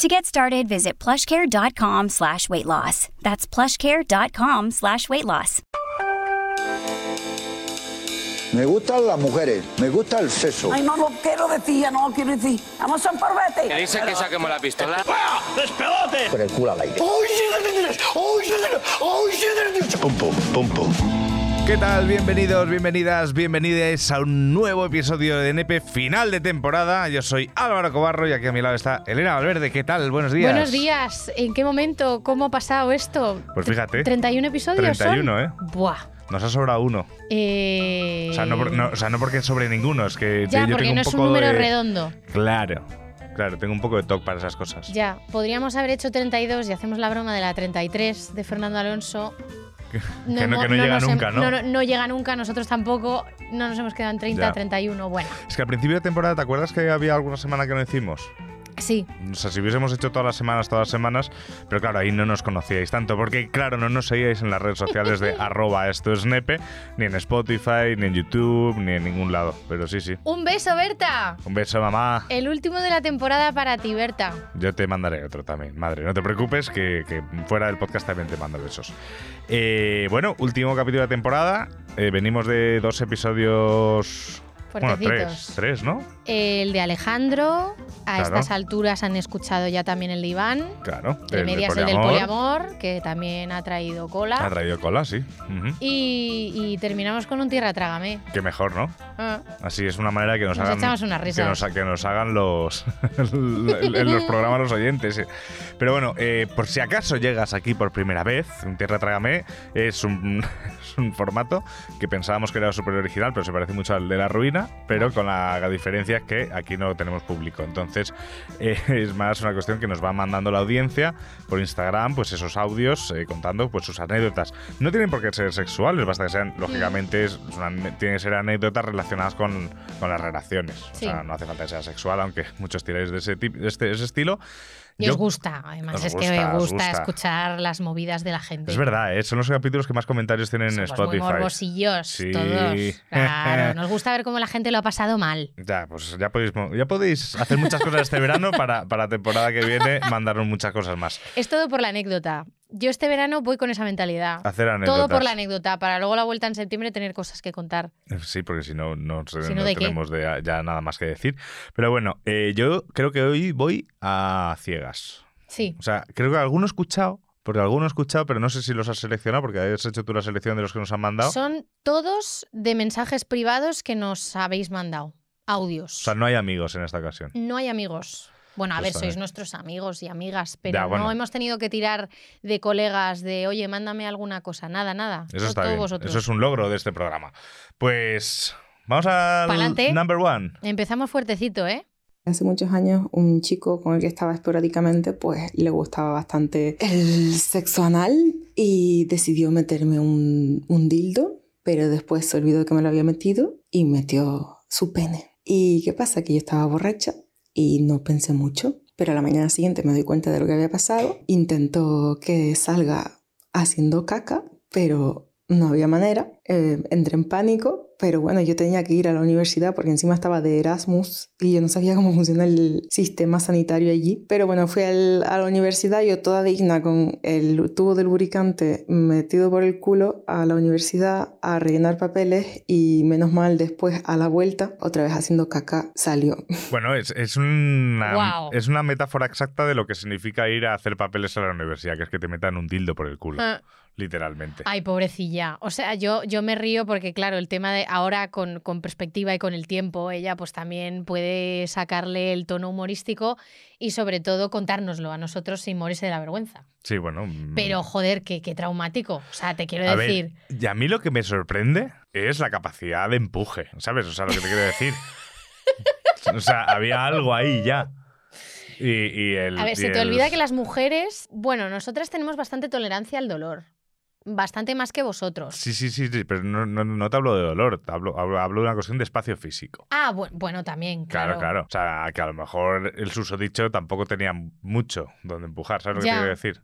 To get started, visit plushcare.com slash weight loss. That's plushcare.com slash weight loss. Me gustan las mujeres, me gusta el sexo. Ay, no lo quiero decir, ya no lo quiero decir. Vamos a un Que parvete. dice que saquemos la pistola. Con el culo al aire. Pum, pum, pum, pum. ¿Qué tal? Bienvenidos, bienvenidas, bienvenidas a un nuevo episodio de NP final de temporada. Yo soy Álvaro Cobarro y aquí a mi lado está Elena Valverde. ¿Qué tal? Buenos días. Buenos días. ¿En qué momento? ¿Cómo ha pasado esto? Pues fíjate. 31 episodios 31, son? ¿eh? Buah. Nos ha sobrado uno. Eh... O sea, no, no- o sea, no porque sobre ninguno, es que Ya, yo porque tengo no un es un poco número de... redondo. Claro, claro, tengo un poco de toque para esas cosas. Ya, podríamos haber hecho 32 y hacemos la broma de la 33 de Fernando Alonso. Que no, que no hemos- llega nunca, ¿no? No, no llega nunca, nosotros tampoco. No nos hemos quedado en 30, Ya. 31. Bueno, Es que al principio de temporada, ¿te acuerdas que había alguna semana que no hicimos? Sí. O sea, si hubiésemos hecho todas las semanas, todas las semanas, pero claro, ahí no nos conocíais tanto, porque claro, no nos seguíais en las redes sociales de arroba esto es nepe, ni en Spotify, ni en YouTube, ni en ningún lado. Pero sí, sí. Un beso, Berta. Un beso, mamá. El último de la temporada para ti, Berta. Yo te mandaré otro también, madre. No te preocupes, que, que fuera del podcast también te mando besos. Eh, bueno, último capítulo de temporada. Eh, venimos de dos episodios. Bueno, tres, tres, ¿no? El de Alejandro. A Claro. estas alturas han escuchado ya también el de Iván. Claro. De del medias el del poliamor. que también ha traído cola. Ha traído cola, sí. Ujú. Y, y terminamos con un tierra trágame. Que mejor, ¿no? Ah, Así es una manera que nos, Nos hagan. echamos unas risas. Que nos, que nos hagan los. en los programas los oyentes. Pero bueno, eh, por si acaso llegas aquí por primera vez, un Tierra Trágame es un, es un formato que pensábamos que era súper original, pero se parece mucho al de La Ruina, pero con la diferencia que aquí no tenemos público. Entonces, eh, es más una cuestión que nos va mandando la audiencia por Instagram, pues esos audios eh, contando pues sus anécdotas. No tienen por qué ser sexuales, basta que sean, lógicamente, es una- tienen que ser anécdotas relacionadas con, con las relaciones. Sí. O sea, no hace falta que sea sexual, aunque muchos tiráis de ese, tip- de este, ese estilo. Y Yo- os gusta, además es gusta, que me gusta, gusta. escuchar las movidas de la gente. Es verdad, ¿eh? son los capítulos que más comentarios tienen en Somos muy Spotify. morbosillos Sí. todos. Claro, nos gusta ver cómo la gente lo ha pasado mal. Ya, pues ya podéis, ya podéis hacer muchas cosas este verano para, para la temporada que viene mandarnos muchas cosas más. Es todo por la anécdota. Yo este verano voy con esa mentalidad. Hacer anécdotas. Todo por la anécdota, para luego la vuelta en septiembre tener cosas que contar. Sí, porque si no, no, tenemos de- ya nada más que decir. Pero bueno, eh, yo creo que hoy voy a ciegas. Sí. O sea, creo que alguno he escuchado, porque alguno he escuchado, pero no sé si los has seleccionado, porque has hecho tú la selección de los que nos han mandado. Son todos de mensajes privados que nos habéis mandado. Audios. O sea, no hay amigos en esta ocasión. No hay amigos. Bueno, a Pues ver, sois nuestros amigos y amigas, pero Ya, bueno. no hemos tenido que tirar de colegas de, oye, mándame alguna cosa. Nada, nada. Eso está bien. vosotros. Eso es un logro de este programa. Pues vamos al Pa'lante. number one. Empezamos fuertecito, ¿eh? Hace muchos años un chico con el que estaba esporádicamente pues le gustaba bastante el sexo anal y decidió meterme un, un dildo, pero después se olvidó que me lo había metido y metió su pene. ¿Y qué pasa? Que yo estaba borracha y no pensé mucho, pero a la mañana siguiente me doy cuenta de lo que había pasado. Intentó que salga haciendo caca, pero no había manera. Eh, entré en pánico, pero bueno, yo tenía que ir a la universidad porque encima estaba de Erasmus y yo no sabía cómo funciona el sistema sanitario allí. Pero bueno, fui al- a la universidad, yo toda digna con el tubo del lubricante metido por el culo a la universidad a rellenar papeles y menos mal después a la vuelta, otra vez haciendo caca, salió. Bueno, es, es una, es una metáfora exacta de lo que significa ir a hacer papeles a la universidad, que es que te metan un dildo por el culo, Ah. Literalmente. Ay, pobrecilla. O sea, yo, yo me río porque, claro, el tema de ahora con, con perspectiva y con el tiempo, ella pues también puede sacarle el tono humorístico y sobre todo contárnoslo a nosotros sin morirse de la vergüenza. Sí, bueno. mm, Pero, joder, qué, qué traumático. O sea, te quiero a decir... ver, y a mí lo que me sorprende es la capacidad de empuje, ¿sabes? O sea, lo que te quiero decir. o sea, había algo ahí ya. Y, y el, A ver, y se te el- olvida que las mujeres, bueno, nosotras tenemos bastante tolerancia al dolor. Bastante más que vosotros. Sí, sí, sí, sí, pero no, no- no te hablo de dolor, te hablo, hablo, hablo de una cuestión de espacio físico. Ah, bu- bueno, también, claro. Claro, claro. O sea, que a lo mejor el susodicho tampoco tenía mucho donde empujar, ¿sabes lo que quiero decir?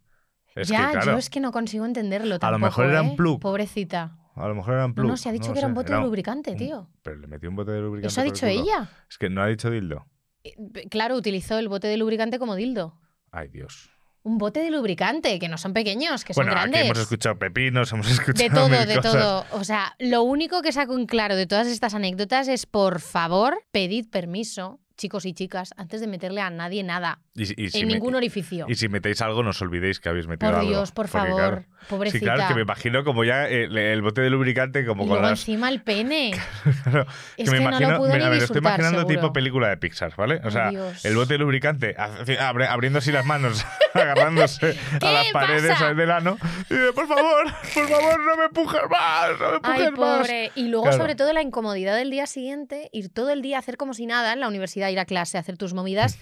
Es ya, que, claro, yo es que no consigo entenderlo tampoco, A lo mejor era un ¿eh? plug. Pobrecita. a lo mejor era un No, plug. no, se ha dicho que era un bote de lubricante, un- tío. Pero le metió un bote de lubricante. Eso ha el dicho ella. Es que no ha dicho dildo. Eh, Claro, utilizó el bote de lubricante como dildo. Ay, Dios. Un bote de lubricante, que no son pequeños, que bueno, son grandes. aquí hemos escuchado pepinos, hemos escuchado De todo, mil de cosas. todo. O sea, lo único que saco en claro de todas estas anécdotas es, por favor, pedid permiso, chicos y chicas, antes de meterle a nadie nada. Y, y si en ningún orificio. Y si metéis algo, no os olvidéis que habéis metido Por algo. Dios, por favor, claro, pobrecita. Sí, claro, que me imagino como ya el, el bote de lubricante, como y con luego las. encima el pene. Claro, Es que me no lo imagino, puedo ni a ver, estoy imaginando seguro. tipo película de Pixar, ¿vale? O sea, Dios. el bote de lubricante, abriendo así las manos, agarrándose a ¿Qué las paredes pasa? del ano. Y de, por favor, por favor, no me empujes más, no me empujes Ay, más. pobre. Y luego, Claro. sobre todo, la incomodidad del día siguiente, ir todo el día a hacer como si nada en la universidad, ir a clase, hacer tus movidas,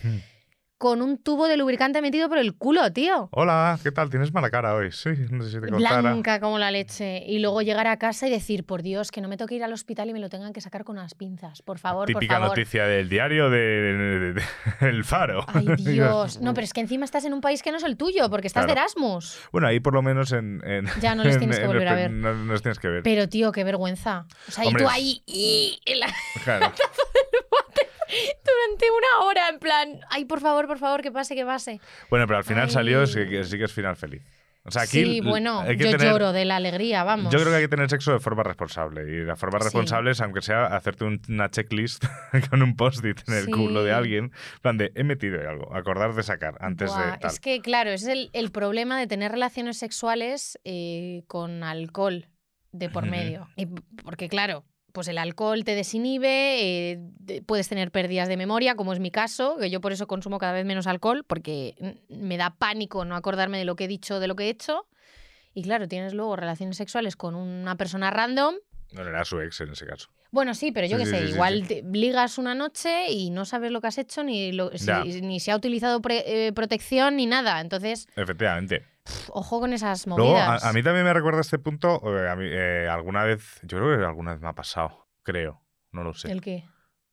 con un tubo de lubricante metido por el culo, tío. Hola, ¿qué tal? Tienes mala cara hoy. Sí, no sé si te contara. Blanca como la leche. Y luego llegar a casa y decir, por Dios, que no me toque ir al hospital y me lo tengan que sacar con unas pinzas. Por favor, Típica por favor. noticia del diario de, de- de- El Faro. Ay, Dios. No, pero es que encima estás en un país que no es el tuyo, porque estás Claro. de Erasmus. Bueno, ahí por lo menos en... en- Ya no les en- tienes que en volver a espe- ver. No, no les tienes que ver. Pero, tío, qué vergüenza. O sea, Hombre, y tú ahí y en la- Claro. durante una hora, en plan, ay, por favor, por favor, que pase, que pase. Bueno, pero al final Ay. salió, sí que, sí que es final feliz. O sea, aquí sí, bueno, hay que yo tener- lloro de la alegría, vamos. Yo creo que hay que tener sexo de forma responsable. Y la forma Sí. responsable es, aunque sea, hacerte un- una checklist con un post-it en el Sí. culo de alguien. En plan de, he metido algo, acordar de sacar antes Buah, de tal. Es que, claro, ese es el, el problema de tener relaciones sexuales eh, con alcohol de por medio. Y porque, claro, pues el alcohol te desinhibe, eh, de- puedes tener pérdidas de memoria, como es mi caso, que yo por eso consumo cada vez menos alcohol, porque me da pánico no acordarme de lo que he dicho, de lo que he hecho. Y claro, tienes luego relaciones sexuales con una persona random. No era su ex en ese caso. Bueno, sí, pero yo Sí, qué sí, sé, sí, igual te ligas una noche y no sabes lo que has hecho, ni, lo- si, ni ha utilizado pre- eh, protección, ni nada. Entonces, Efectivamente. Ojo con esas Luego, a, movidas. a mí también me recuerda este punto. eh, a mí, eh, alguna vez, yo creo que alguna vez me ha pasado. Creo. No lo sé. ¿El qué?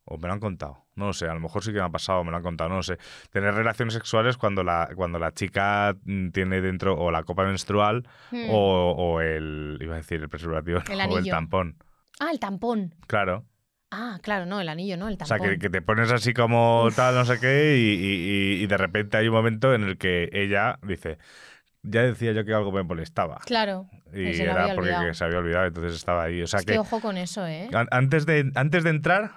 O me lo han contado. No lo sé. A lo mejor sí que me ha pasado, me lo han contado. No lo sé. Tener relaciones sexuales cuando la, cuando la chica mm, tiene dentro o la copa menstrual Hmm. o, o el. Iba a decir el preservativo. El o el tampón. Ah, el tampón. Claro. Ah, claro, no, el anillo, no, el O tampón. sea, que, que te pones así como tal, no sé qué, y, y- y- y de repente hay un momento en el que ella dice. Ya decía yo que algo me molestaba. Claro. Y se era porque olvidado. se había olvidado, entonces estaba ahí. O sea es que, que ojo con eso, ¿eh? an- antes, de, antes de entrar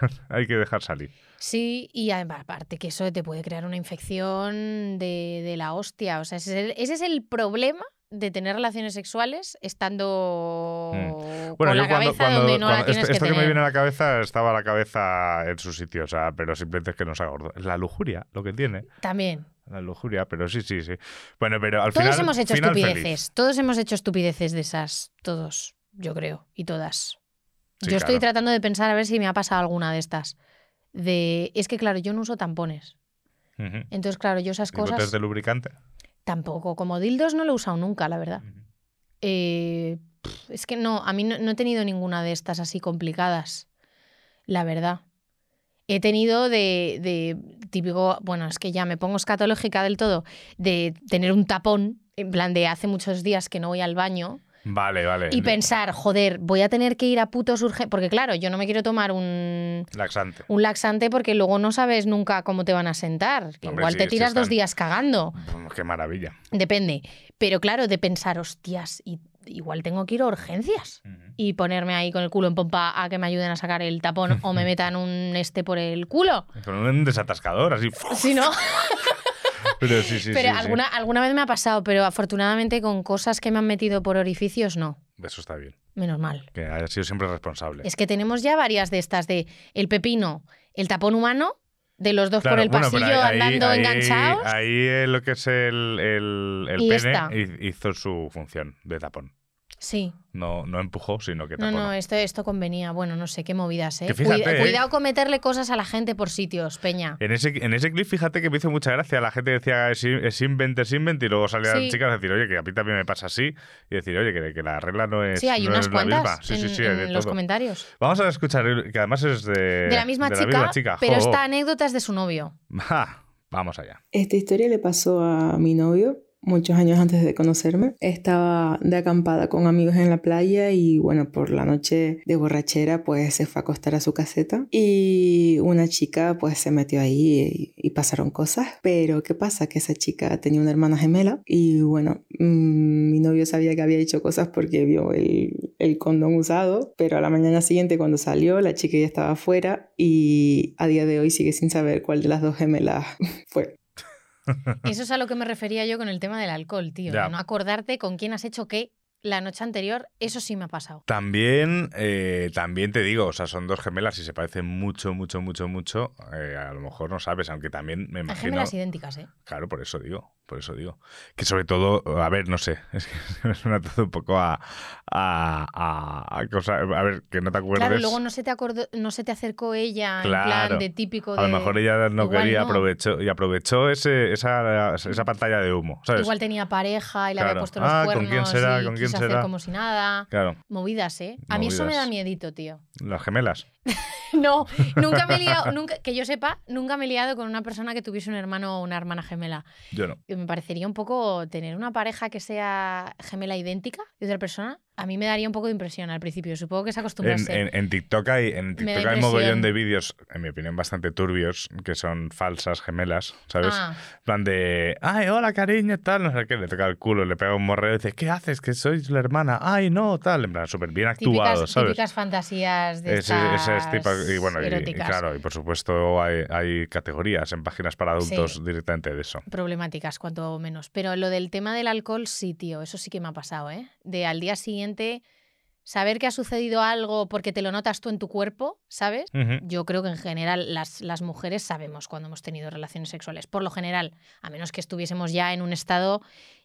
hay que dejar salir. Sí, y además, aparte que eso te puede crear una infección de, de la hostia. O sea, ese es, el, ese es el problema de tener relaciones sexuales estando Bueno, con yo la cuando, cabeza cuando- donde no la tienes esto, esto que que me viene a la cabeza estaba la cabeza en su sitio, o sea, pero simplemente es que no se gordo. Es la lujuria lo que tiene. También. La lujuria, pero sí, sí, sí. Bueno, pero al Todos final. hemos hecho estupideces. feliz. Todos hemos hecho estupideces de esas. Todos, yo creo. Y todas. Sí, yo estoy tratando de pensar a ver si me ha pasado alguna de estas. De. Es que, claro, yo no uso tampones. Entonces, claro, yo esas ¿Y botes cosas. de lubricante? Tampoco. Como dildos no lo he usado nunca, la verdad. Eh, es que no, a mí no, no he tenido ninguna de estas así complicadas, la verdad. He tenido de, de típico, bueno, es que ya me pongo escatológica del todo, de tener un tapón, en plan de hace muchos días que no voy al baño, Vale, vale. y pensar, joder, voy a tener que ir a putos urgentes, porque claro, yo no me quiero tomar un, Laxante. un laxante porque luego no sabes nunca cómo te van a sentar. que Hombre, Igual sí, te sí tiras dos días cagando. Qué maravilla. Depende. Pero claro, de pensar, hostias, y, igual tengo que ir a urgencias y ponerme ahí con el culo en pompa a que me ayuden a sacar el tapón o me metan un este por el culo. Con un desatascador, así. Si no, Pero sí, sí, pero sí, sí. alguna, alguna vez me ha pasado, pero afortunadamente con cosas que me han metido por orificios, no. Eso está bien. Menos mal. Que haya sido siempre responsable. Es que tenemos ya varias de estas de el pepino, el tapón humano, de los dos por el bueno, pasillo ahí- andando ahí- enganchados. Ahí eh, lo que es el, el, el pene hizo su función de tapón. Sí. No, no empujó, sino que No, tapó. no, esto, esto convenía. Bueno, no sé, qué movidas, ¿eh? Que fíjate, Cui- ¿eh? Cuidado con meterle cosas a la gente por sitios, Peña. En ese, en ese clip, fíjate que me hizo mucha gracia. La gente decía es, es invent, es invent, y luego salían Sí. chicas a decir, oye, que a mí también me pasa así. Y decir, oye, que, que la regla no es, Sí, hay no unas cuantas Sí, sí, en, sí, de en los comentarios. Vamos a escuchar, que además es de, De la misma, de chica, misma chica. pero Jo, esta anécdota es de su novio. vamos allá. Esta historia le pasó a mi novio muchos años antes de conocerme. Estaba de acampada con amigos en la playa y bueno, por la noche de borrachera pues se fue a acostar a su caseta y una chica pues se metió ahí y, y pasaron cosas. Pero ¿qué pasa? Que esa chica tenía una hermana gemela y bueno, mm, mi novio sabía que había hecho cosas porque vio el, el condón usado, pero a la mañana siguiente cuando salió la chica ya estaba afuera y a día de hoy sigue sin saber cuál de las dos gemelas fue. Eso es a lo que me refería yo con el tema del alcohol, tío. Ya. No acordarte con quién has hecho qué la noche anterior, eso sí me ha pasado. También, eh, también te digo, o sea, son dos gemelas y se parecen mucho, mucho, mucho, mucho. eh, a lo mejor no sabes, aunque también me Hay imagino. gemelas idénticas, ¿eh? Claro, por eso digo, por eso digo. Que sobre todo, a ver, no sé, es que me suena todo un poco a, a, a, a cosa- a ver, que no te acuerdes. Claro, luego no se te acordó, no se te acercó ella en Claro. plan de típico de. a lo mejor ella no Igual quería no. aprovechó y aprovechó ese, esa, esa pantalla de humo, ¿sabes? Igual tenía pareja y le había puesto los Ah, ¿con cuernos quién será? y ¿Con quién quiso hacer será? como si nada. Claro, Movidas, ¿eh? A mí eso me da Movidas. miedito, tío. las gemelas. No, nunca me he liado, nunca, que yo sepa, nunca me he liado con una persona que tuviese un hermano o una hermana gemela. Yo no. Y me parecería un poco tener una pareja que sea gemela idéntica de otra persona. A mí me daría un poco de impresión al principio. Supongo que es En, acostumbrarse. en- en TikTok hay, en TikTok hay mogollón de vídeos, en mi opinión, bastante turbios, que son falsas gemelas, ¿sabes? Ah, En plan de, ay, hola cariño, tal, no sé qué, le toca el culo, le pega un morreo y dice, ¿qué haces? Que sois la hermana, ay, no, tal, en plan, súper bien actuado, típicas, ¿sabes? típicas fantasías de es tipo, y bueno, y- y, eróticas. claro, y por supuesto hay, hay categorías en páginas para adultos Sí. directamente de eso. problemáticas, cuanto menos. Pero lo del tema del alcohol, sí, tío, eso sí que me ha pasado, ¿eh? De al día siguiente saber que ha sucedido algo porque te lo notas tú en tu cuerpo, ¿sabes? Yo creo que en general las, las mujeres sabemos cuando hemos tenido relaciones sexuales, por lo general, a menos que estuviésemos ya en un estado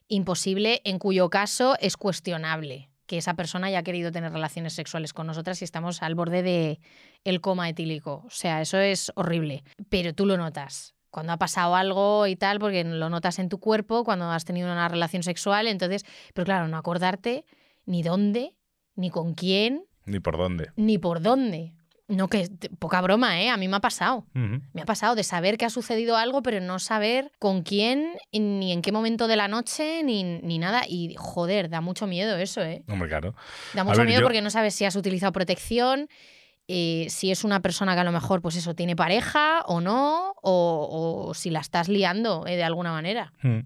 imposible, en cuyo caso es cuestionable que esa persona haya querido tener relaciones sexuales con nosotras y estamos al borde de el coma etílico. O sea, eso es horrible, pero tú lo notas. Cuando ha pasado algo y tal, porque lo notas en tu cuerpo, cuando has tenido una relación sexual, entonces, pero claro, no acordarte ni dónde, ni con quién, Ni por dónde. ni por dónde. No, que poca broma, ¿eh? A mí me ha pasado. Me ha pasado de saber que ha sucedido algo, pero no saber con quién, ni en qué momento de la noche, ni, ni nada. Y joder, da mucho miedo eso, ¿eh? Hombre, claro. Da mucho ver, miedo yo- porque no sabes si has utilizado protección, eh, si es una persona que a lo mejor, pues eso, tiene pareja o no, o, o si la estás liando eh, de alguna manera. Mm.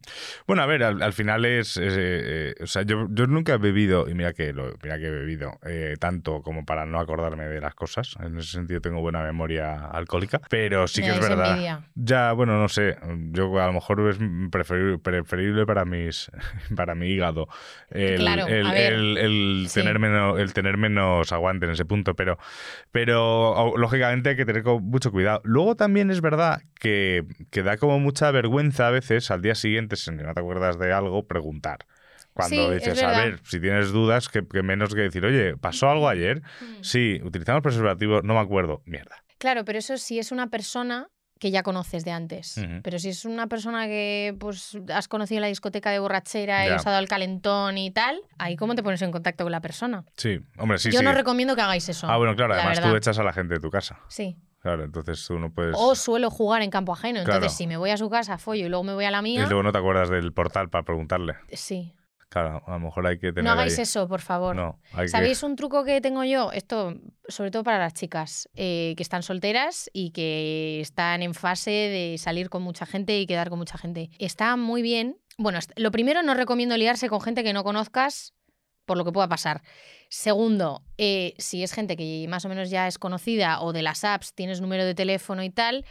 Bueno, a ver, al, al final es. es, eh, o sea, yo, yo nunca he bebido, y mira que, lo, mira que he bebido tanto como para no acordarme de las cosas. En ese sentido tengo buena memoria alcohólica, pero sí que es verdad. envidia. Ya, bueno, no sé. Yo a lo mejor es preferible, preferible para mis para mi hígado el, Claro, el, a ver, el- el sí. tener menos, el tener menos aguante en ese punto, pero, pero lógicamente hay que tener mucho cuidado. Luego también es verdad que, que da como mucha vergüenza a veces al día siguiente, si no te acuerdas de algo, preguntar. Cuando Sí, dices, a ver, si tienes dudas, que, que menos que decir, oye, ¿pasó algo ayer? Mm. Sí, utilizamos preservativos, no me acuerdo. Mierda. Claro, pero eso sí es una persona que ya conoces de antes. Pero si es una persona que pues has conocido en la discoteca de borrachera y Ya. os ha dado el calentón y tal, ahí cómo te pones en contacto con la persona. Sí, hombre, sí, Yo sí. no recomiendo que hagáis eso. Ah, bueno, claro, la además tú verdad. echas a la gente de tu casa. Sí. Claro, entonces tú no puedes. O suelo jugar en campo ajeno. Entonces, Claro. si me voy a su casa, follo y luego me voy a la Y mía, luego no te acuerdas del portal para preguntarle. sí. Claro, a lo mejor hay que tener. No hagáis ahí- eso, por favor. No, hay ¿Sabéis un truco que tengo yo? Esto, sobre todo para las chicas eh, que están solteras y que están en fase de salir con mucha gente y quedar con mucha gente. Está muy bien. Bueno, lo primero, no recomiendo liarse con gente que no conozcas por lo que pueda pasar. Segundo, eh, si es gente que más o menos ya es conocida o de las apps tienes número de teléfono y tal,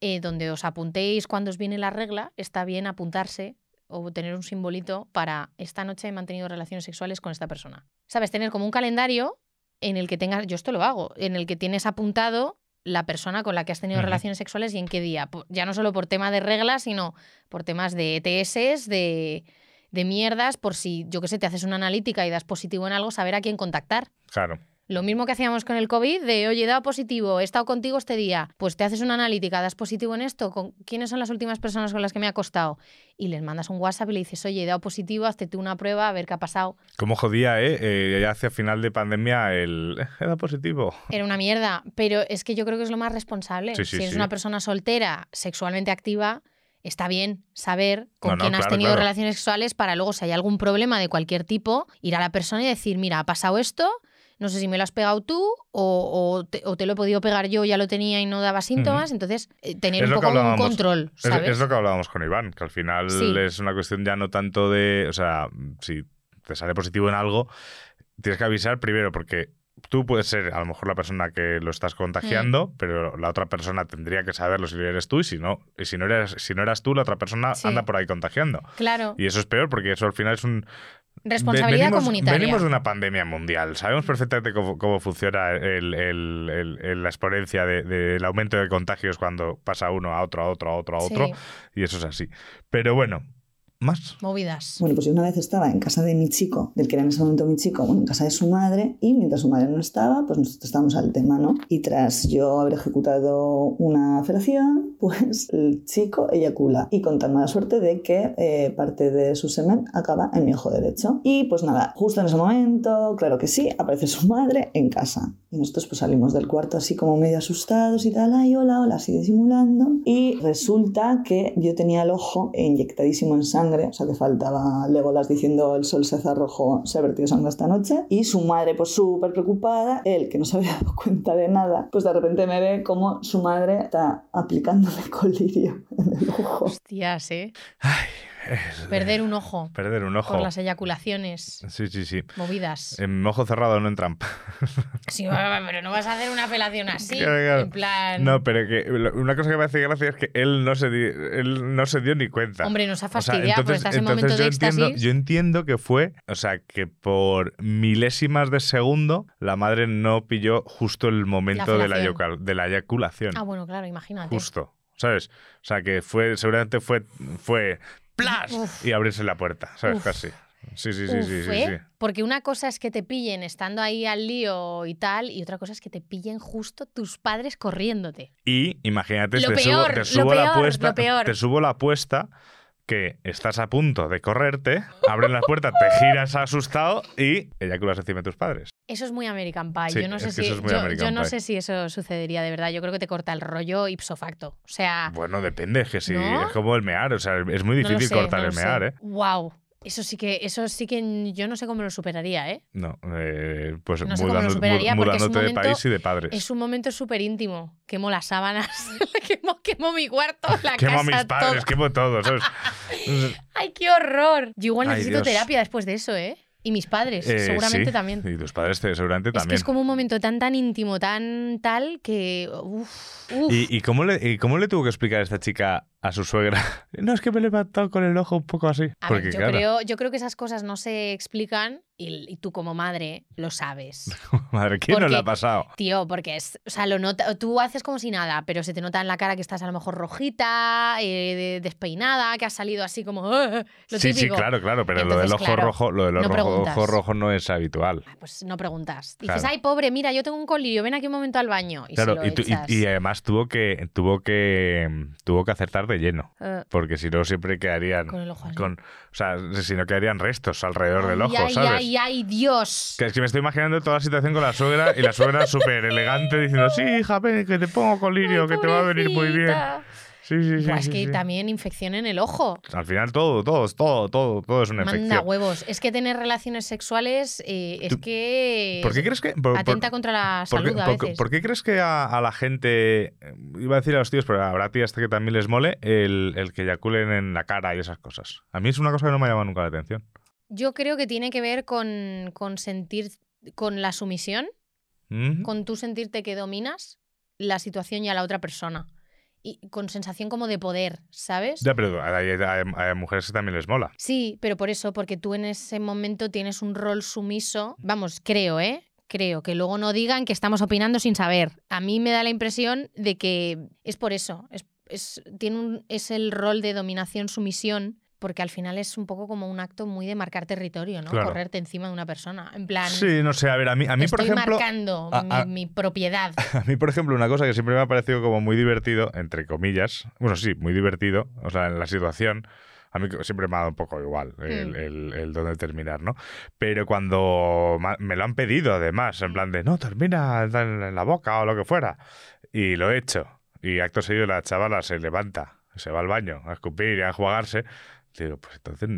eh, donde os apuntéis cuando os viene la regla, está bien apuntarse o tener un simbolito para esta noche he mantenido relaciones sexuales con esta persona. ¿Sabes? Tener como un calendario en el que tengas, yo esto lo hago, en el que tienes apuntado la persona con la que has tenido relaciones sexuales y en qué día. Ya no solo por tema de reglas, sino por temas de ETS, de, de mierdas por si, yo qué sé, te haces una analítica y das positivo en algo, saber a quién contactar. Claro. Lo mismo que hacíamos con el COVID, de oye, he dado positivo, he estado contigo este día, pues te haces una analítica, das positivo en esto, ¿con quiénes son las últimas personas con las que me ha acostado? Y les mandas un WhatsApp y le dices, oye, he dado positivo, hazte tú una prueba, a ver qué ha pasado. Como jodía, ¿eh? eh ya hacia final de pandemia el... He dado positivo. Era una mierda, pero es que yo creo que es lo más responsable. Sí, sí, si eres sí. una persona soltera, sexualmente activa, está bien saber con No, no, quién has tenido claro. relaciones sexuales para luego, si hay algún problema de cualquier tipo, ir a la persona y decir, mira, ha pasado esto, no sé si me lo has pegado tú o, o te, o te lo he podido pegar yo, ya lo tenía y no daba síntomas, entonces eh, tener Es un poco un control, Es, ¿sabes? es lo que hablábamos con Iván, que al final Sí. es una cuestión ya no tanto de, o sea, si te sale positivo en algo, tienes que avisar primero porque tú puedes ser a lo mejor la persona que lo estás contagiando, Mm. pero la otra persona tendría que saberlo si eres tú y si no, y si no eres, si no eras tú, la otra persona Sí. anda por ahí contagiando. Claro, Y eso es peor porque eso al final es un... responsabilidad venimos, comunitaria. Venimos de una pandemia mundial. Sabemos perfectamente cómo, cómo funciona el- el- el- el- la exponencia de- del aumento de contagios cuando pasa uno a otro, a otro, a otro, a otro. Sí. Y eso es así. Pero bueno, más. Movidas. Bueno, pues yo una vez estaba en casa de mi chico, del que era en ese momento mi chico, bueno, en casa de su madre, y mientras su madre no estaba, pues nosotros estábamos al tema, ¿no? Y tras yo haber ejecutado una felación, pues el chico eyacula y con tan mala suerte de que eh, parte de su semen acaba en mi ojo derecho. Y pues nada, justo en ese momento, claro que sí, aparece su madre en casa. Y nosotros pues salimos del cuarto así como medio asustados y tal, ay, hola, hola, así disimulando. Y resulta que yo tenía el ojo inyectadísimo en sangre, o sea que faltaba Legolas diciendo el sol se hace rojo, se ha vertido sangre esta noche. Y su madre pues súper preocupada, él que no se había dado cuenta de nada, pues de repente me ve como su madre está aplicándome colirio en el ojo. Hostias, ¿eh? Es- Perder un ojo Perder un ojo. por las eyaculaciones. Sí, sí, sí. Movidas. En ojo cerrado no entran. Sí, pero no vas a hacer una apelación así. Claro, claro. En plan. No, pero que una cosa que me hace gracia es que él no se, di- él no se dio ni cuenta. Hombre, nos ha O sea, fastidiado, porque estás en momento de yo entiendo, éxtasis. yo entiendo que fue, o sea, que por milésimas de segundo la madre no pilló justo el momento la de la eyaculación. Ah, bueno, claro, imagínate. justo, ¿sabes? O sea, que fue, seguramente fue, fue ¡plas! Uf. y abrirse la puerta, ¿sabes? Uf. Casi. Sí, sí, sí, Uf, sí, sí, ¿eh? sí. Porque una cosa es que te pillen estando ahí al lío y tal, y otra cosa es que te pillen justo tus padres corriéndote. Y imagínate, Lo te subo, peor, te lo subo la apuesta, lo peor. te subo la apuesta que estás a punto de correrte, abren la puerta, te giras asustado y eyaculas encima de tus padres. Eso es muy American Pie. Sí, yo no, sé si, eso es muy yo, American yo no Pie. sé si eso sucedería de verdad. Yo creo que te corta el rollo ipso facto. O sea, Bueno, depende, es que ¿No? es como el mear, o sea, es muy no difícil sé, cortar el mear, sé. ¿eh? Wow. Eso sí que, eso sí que yo no sé cómo lo superaría, ¿eh? No, eh, pues No sé mudando- superaría, mudándote de momento- país y de padres. Es un momento súper íntimo. Quemo las sábanas, quemo, quemo mi cuarto, la Quemo a casa, mis padres, todo. quemo todo, ¿sabes? ¡Ay, qué horror! Yo igual Ay, necesito Dios. terapia después de eso, ¿eh? Y mis padres, Eh, seguramente sí, también. Y tus padres te- seguramente Es que también. es como un momento tan, tan íntimo, tan tal, que... Uf, uf. ¿Y, y cómo le, y cómo le tuvo que explicar esta chica a su suegra? No, es que me he levantado con el ojo un poco así. A Porque ver, yo, creo, yo creo que esas cosas no se explican y, y tú como madre lo sabes. madre, ¿quién no le ha porque- pasado? Tío, porque es, o sea, lo nota, tú haces como si nada, pero se te nota en la cara que estás a lo mejor rojita, eh, de- despeinada, que has salido así como "Ah", lo Sí, sí, típico. claro, claro, pero lo Entonces, del ojo claro, rojo, lo del no ojo, preguntas. ojo rojo no es habitual. Ah, Pues no preguntas. Dices, Claro. ay, pobre, mira, yo tengo un colirio, ven aquí un momento al baño. Y se Claro, lo y, tú- y- y además tuvo que tuvo que tuvo que acertar de lleno, Eh, porque si no siempre quedarían con el ojo así. con, o sea, si no quedarían restos alrededor del ojo, ay, ¿sabes? ay, ay, Dios. Que es que me estoy imaginando toda la situación con la suegra y la suegra súper elegante diciendo, sí, hija, ven, que te pongo colirio, Ay, que te va a venir muy bien. Sí, sí, sí. Buah, es sí, que sí. también infección en el ojo. Al final todo, todo, todo, todo, todo es una Manda infección. huevos. Es que tener relaciones sexuales eh, es que. ¿Por qué crees que...? por- por- Atenta contra la ¿Por qué, salud a por- veces. por qué crees que a, a la gente, eh, iba a decir a los tíos, pero habrá tías que también les mole el, el que eyaculen en la cara y esas cosas? A mí es una cosa que no me ha llamado nunca la atención. Yo creo que tiene que ver con, con sentir. con la sumisión, ¿Mm? con tú sentirte que dominas la situación y a la otra persona. Y con sensación como de poder, ¿sabes? Ya, pero hay, hay- hay mujeres que también les mola. Sí, pero por eso, porque tú en ese momento tienes un rol sumiso. Vamos, creo, ¿eh? Creo que luego no digan que estamos opinando sin saber. A mí me da la impresión de que es por eso. Es, es- tiene un- es el rol de dominación-sumisión porque al final es un poco como un acto muy de marcar territorio, ¿no? Claro. Correrte encima de una persona. En plan, Sí, no sé, a ver, a mí, a mí por estoy ejemplo... marcando a- mi, a- mi propiedad. A mí, por ejemplo, una cosa que siempre me ha parecido como muy divertido, entre comillas, bueno, sí, muy divertido, o sea, en la situación, a mí siempre me ha dado un poco igual el, Mm. el- el dónde terminar, ¿no? Pero cuando me lo han pedido, además, en plan de, no, termina en la boca o lo que fuera, y lo he hecho, y acto seguido la chavala se levanta, se va al baño a escupir y a enjuagarse, Digo, pues entonces,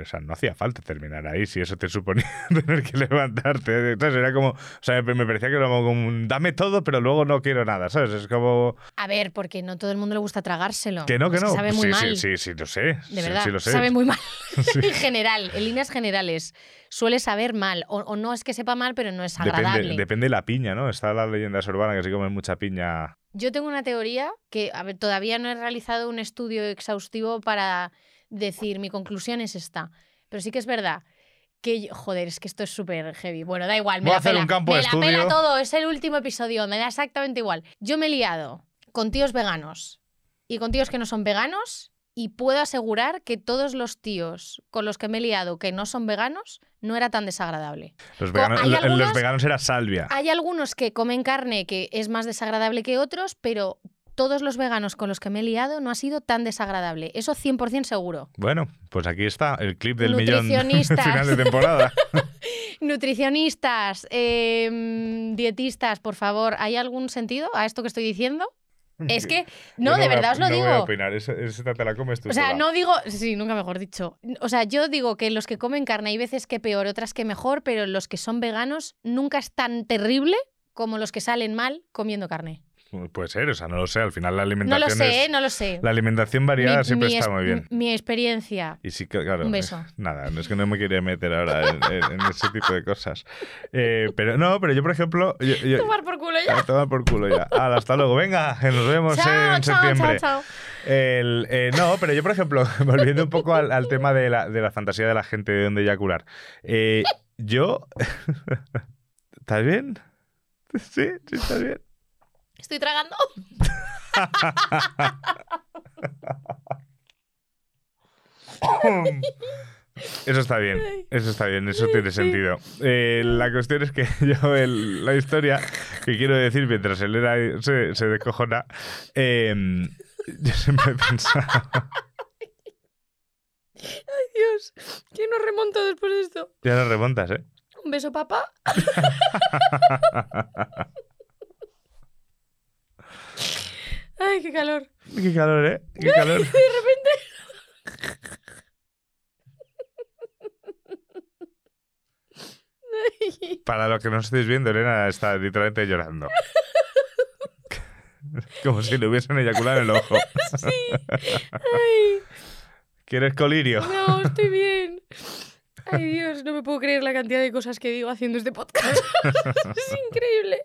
o sea, no hacía falta terminar ahí si eso te suponía tener que levantarte. Entonces era como, o sea, me, parecía que era como un, dame todo, pero luego no quiero nada, ¿sabes? Es como, A ver, porque no todo el mundo le gusta tragárselo. que no, que no. Sabe muy sí, mal. sí, sí, sí, lo sé. De sí, verdad, sí, lo sé. sabe muy mal. En general, en líneas generales, suele saber mal. O, o no es que sepa mal, pero no es agradable. Depende, depende de la piña, ¿no? Está la leyenda urbana que se comen mucha piña. Yo tengo una teoría que, a ver, todavía no he realizado un estudio exhaustivo para decir mi conclusión es esta. Pero sí que es verdad que, yo- joder, es que esto es súper heavy. Bueno, da igual, me Voy a la hacer pela. un campo me de la estudio. pela todo, es el último episodio, me da exactamente igual. Yo me he liado con tíos veganos y con tíos que no son veganos y puedo asegurar que todos los tíos con los que me he liado que no son veganos no era tan desagradable. Los veganos, los veganos era salvia. Hay algunos que comen carne que es más desagradable que otros, pero todos los veganos con los que me he liado no ha sido tan desagradable. Eso 100% seguro. Bueno, pues aquí está el clip del millón final de temporada. Nutricionistas, eh, dietistas, por favor, ¿hay algún sentido a esto que estoy diciendo? Es que, no, de a- verdad os lo no digo. voy a opinar, esa, esa te la comes tú O sea, sola. no digo, sí, nunca mejor dicho. O sea, yo digo que los que comen carne hay veces que peor, otras que mejor, pero los que son veganos nunca es tan terrible como los que salen mal comiendo carne. Puede ser, o sea, no lo sé. Al final la No alimentación lo sé, es- no lo sé. La alimentación variada Mi- siempre mi está es- muy bien. Mi experiencia. Y sí claro. Un beso. Nada, es que no me quería meter ahora en, en- en ese tipo de cosas. Eh, pero no, pero yo, por ejemplo. Yo, yo- Tomar por culo ya. a tomar por culo ya. Hasta luego. Venga, que nos vemos Chao, en chao, septiembre. chao, chao. El, eh, no, pero yo, por ejemplo, volviendo un poco al, al tema de la, de la fantasía de la gente de dónde eyacular. Eh, yo. ¿Estás bien? Sí, sí, estás bien. Estoy tragando. Eso está bien, eso está bien, eso tiene sentido. Eh, la cuestión es que yo, el- la historia que quiero decir mientras Elena se, se descojona, eh, yo siempre he pensado. Dios, ¿quién nos remonta después de esto? Ya no remontas, ¿eh? Un beso, papá. Ay, qué calor. Qué calor, ¿eh? Qué calor. De repente. Para los que no estéis viendo, Elena está literalmente llorando. Como si le hubiesen eyaculado en el ojo. Ay, ¿Quieres colirio? no, estoy bien. Ay, Dios, no me puedo creer la cantidad de cosas que digo haciendo este podcast. es increíble.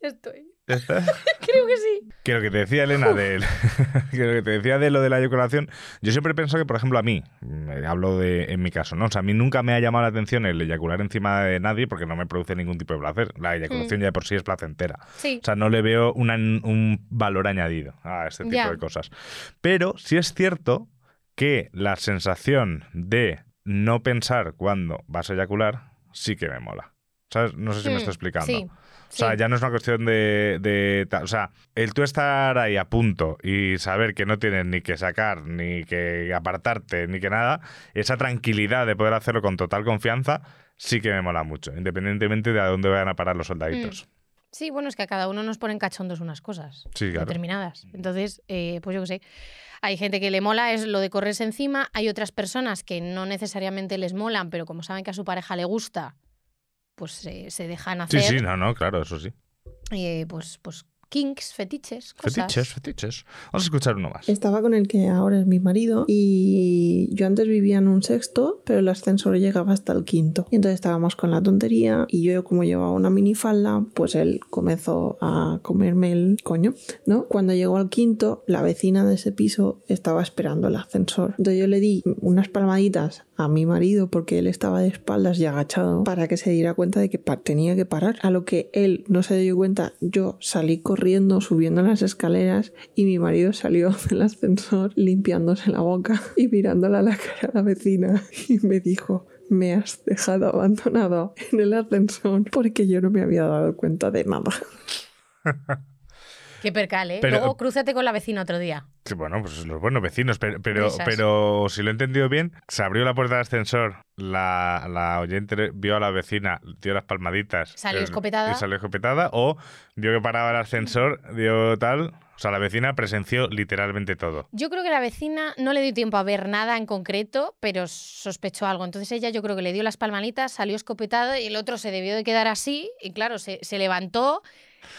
Estoy. Creo que sí. Que lo que te decía Elena de que lo que te decía de lo de la eyaculación, yo siempre pienso que, por ejemplo, a mí, me hablo de en mi caso, ¿no? O sea, a mí nunca me ha llamado la atención el eyacular encima de nadie porque no me produce ningún tipo de placer. La eyaculación ya de por sí es placentera. Sí. O sea, no le veo una- un valor añadido a este tipo de cosas. Pero sí es cierto que la sensación de no pensar cuando vas a eyacular sí que me mola. ¿Sabes? No sé si me Mm, estoy explicando. Sí. O sea, ya no es una cuestión de, O sea, el tú estar ahí a punto y saber que no tienes ni que sacar, ni que apartarte, ni que nada, esa tranquilidad de poder hacerlo con total confianza, sí que me mola mucho, independientemente de a dónde vayan a parar los soldaditos. Sí, bueno, es que a cada uno nos ponen cachondos unas cosas Sí, claro. determinadas. Entonces, eh, pues yo qué sé. Hay gente que le mola es lo de correrse encima. Hay otras personas que no necesariamente les molan, pero como saben que a su pareja le gusta, pues eh, se dejan Sí, hacer. sí, no, no, claro, eso sí. eh, pues, pues kinks, fetiches, cosas. Fetiches, fetiches. Vamos a escuchar uno más. Estaba con el que ahora es mi marido y yo antes vivía en un sexto, pero el ascensor llegaba hasta el quinto. Y entonces estábamos con la tontería y yo como llevaba una minifalda, pues él comenzó a comerme el coño, ¿no? Cuando llegó al quinto, la vecina de ese piso estaba esperando el ascensor. Entonces yo le di unas palmaditas a mi marido porque él estaba de espaldas y agachado para que se diera cuenta de que tenía que parar. A lo que él no se dio cuenta, yo salí corriendo subiendo las escaleras y mi marido salió del ascensor limpiándose la boca y mirándole a la cara a la vecina y me dijo, me has dejado abandonado en el ascensor porque yo no me había dado cuenta de nada. Qué percal, ¿eh? Pero- Luego crúzate con la vecina otro día. Sí, bueno, pues los buenos vecinos, pero, pero, pero si lo he entendido bien, se abrió la puerta del ascensor, la, la oyente vio a la vecina, dio las palmaditas. Salió eh, escopetada. Y salió escopetada, o vio que paraba el ascensor, dio tal. O sea, la vecina presenció literalmente todo. Yo creo que la vecina no le dio tiempo a ver nada en concreto, pero sospechó algo. Entonces ella yo creo que le dio las palmanitas, salió escopetada y el otro se debió de quedar así. Y claro, se, se levantó,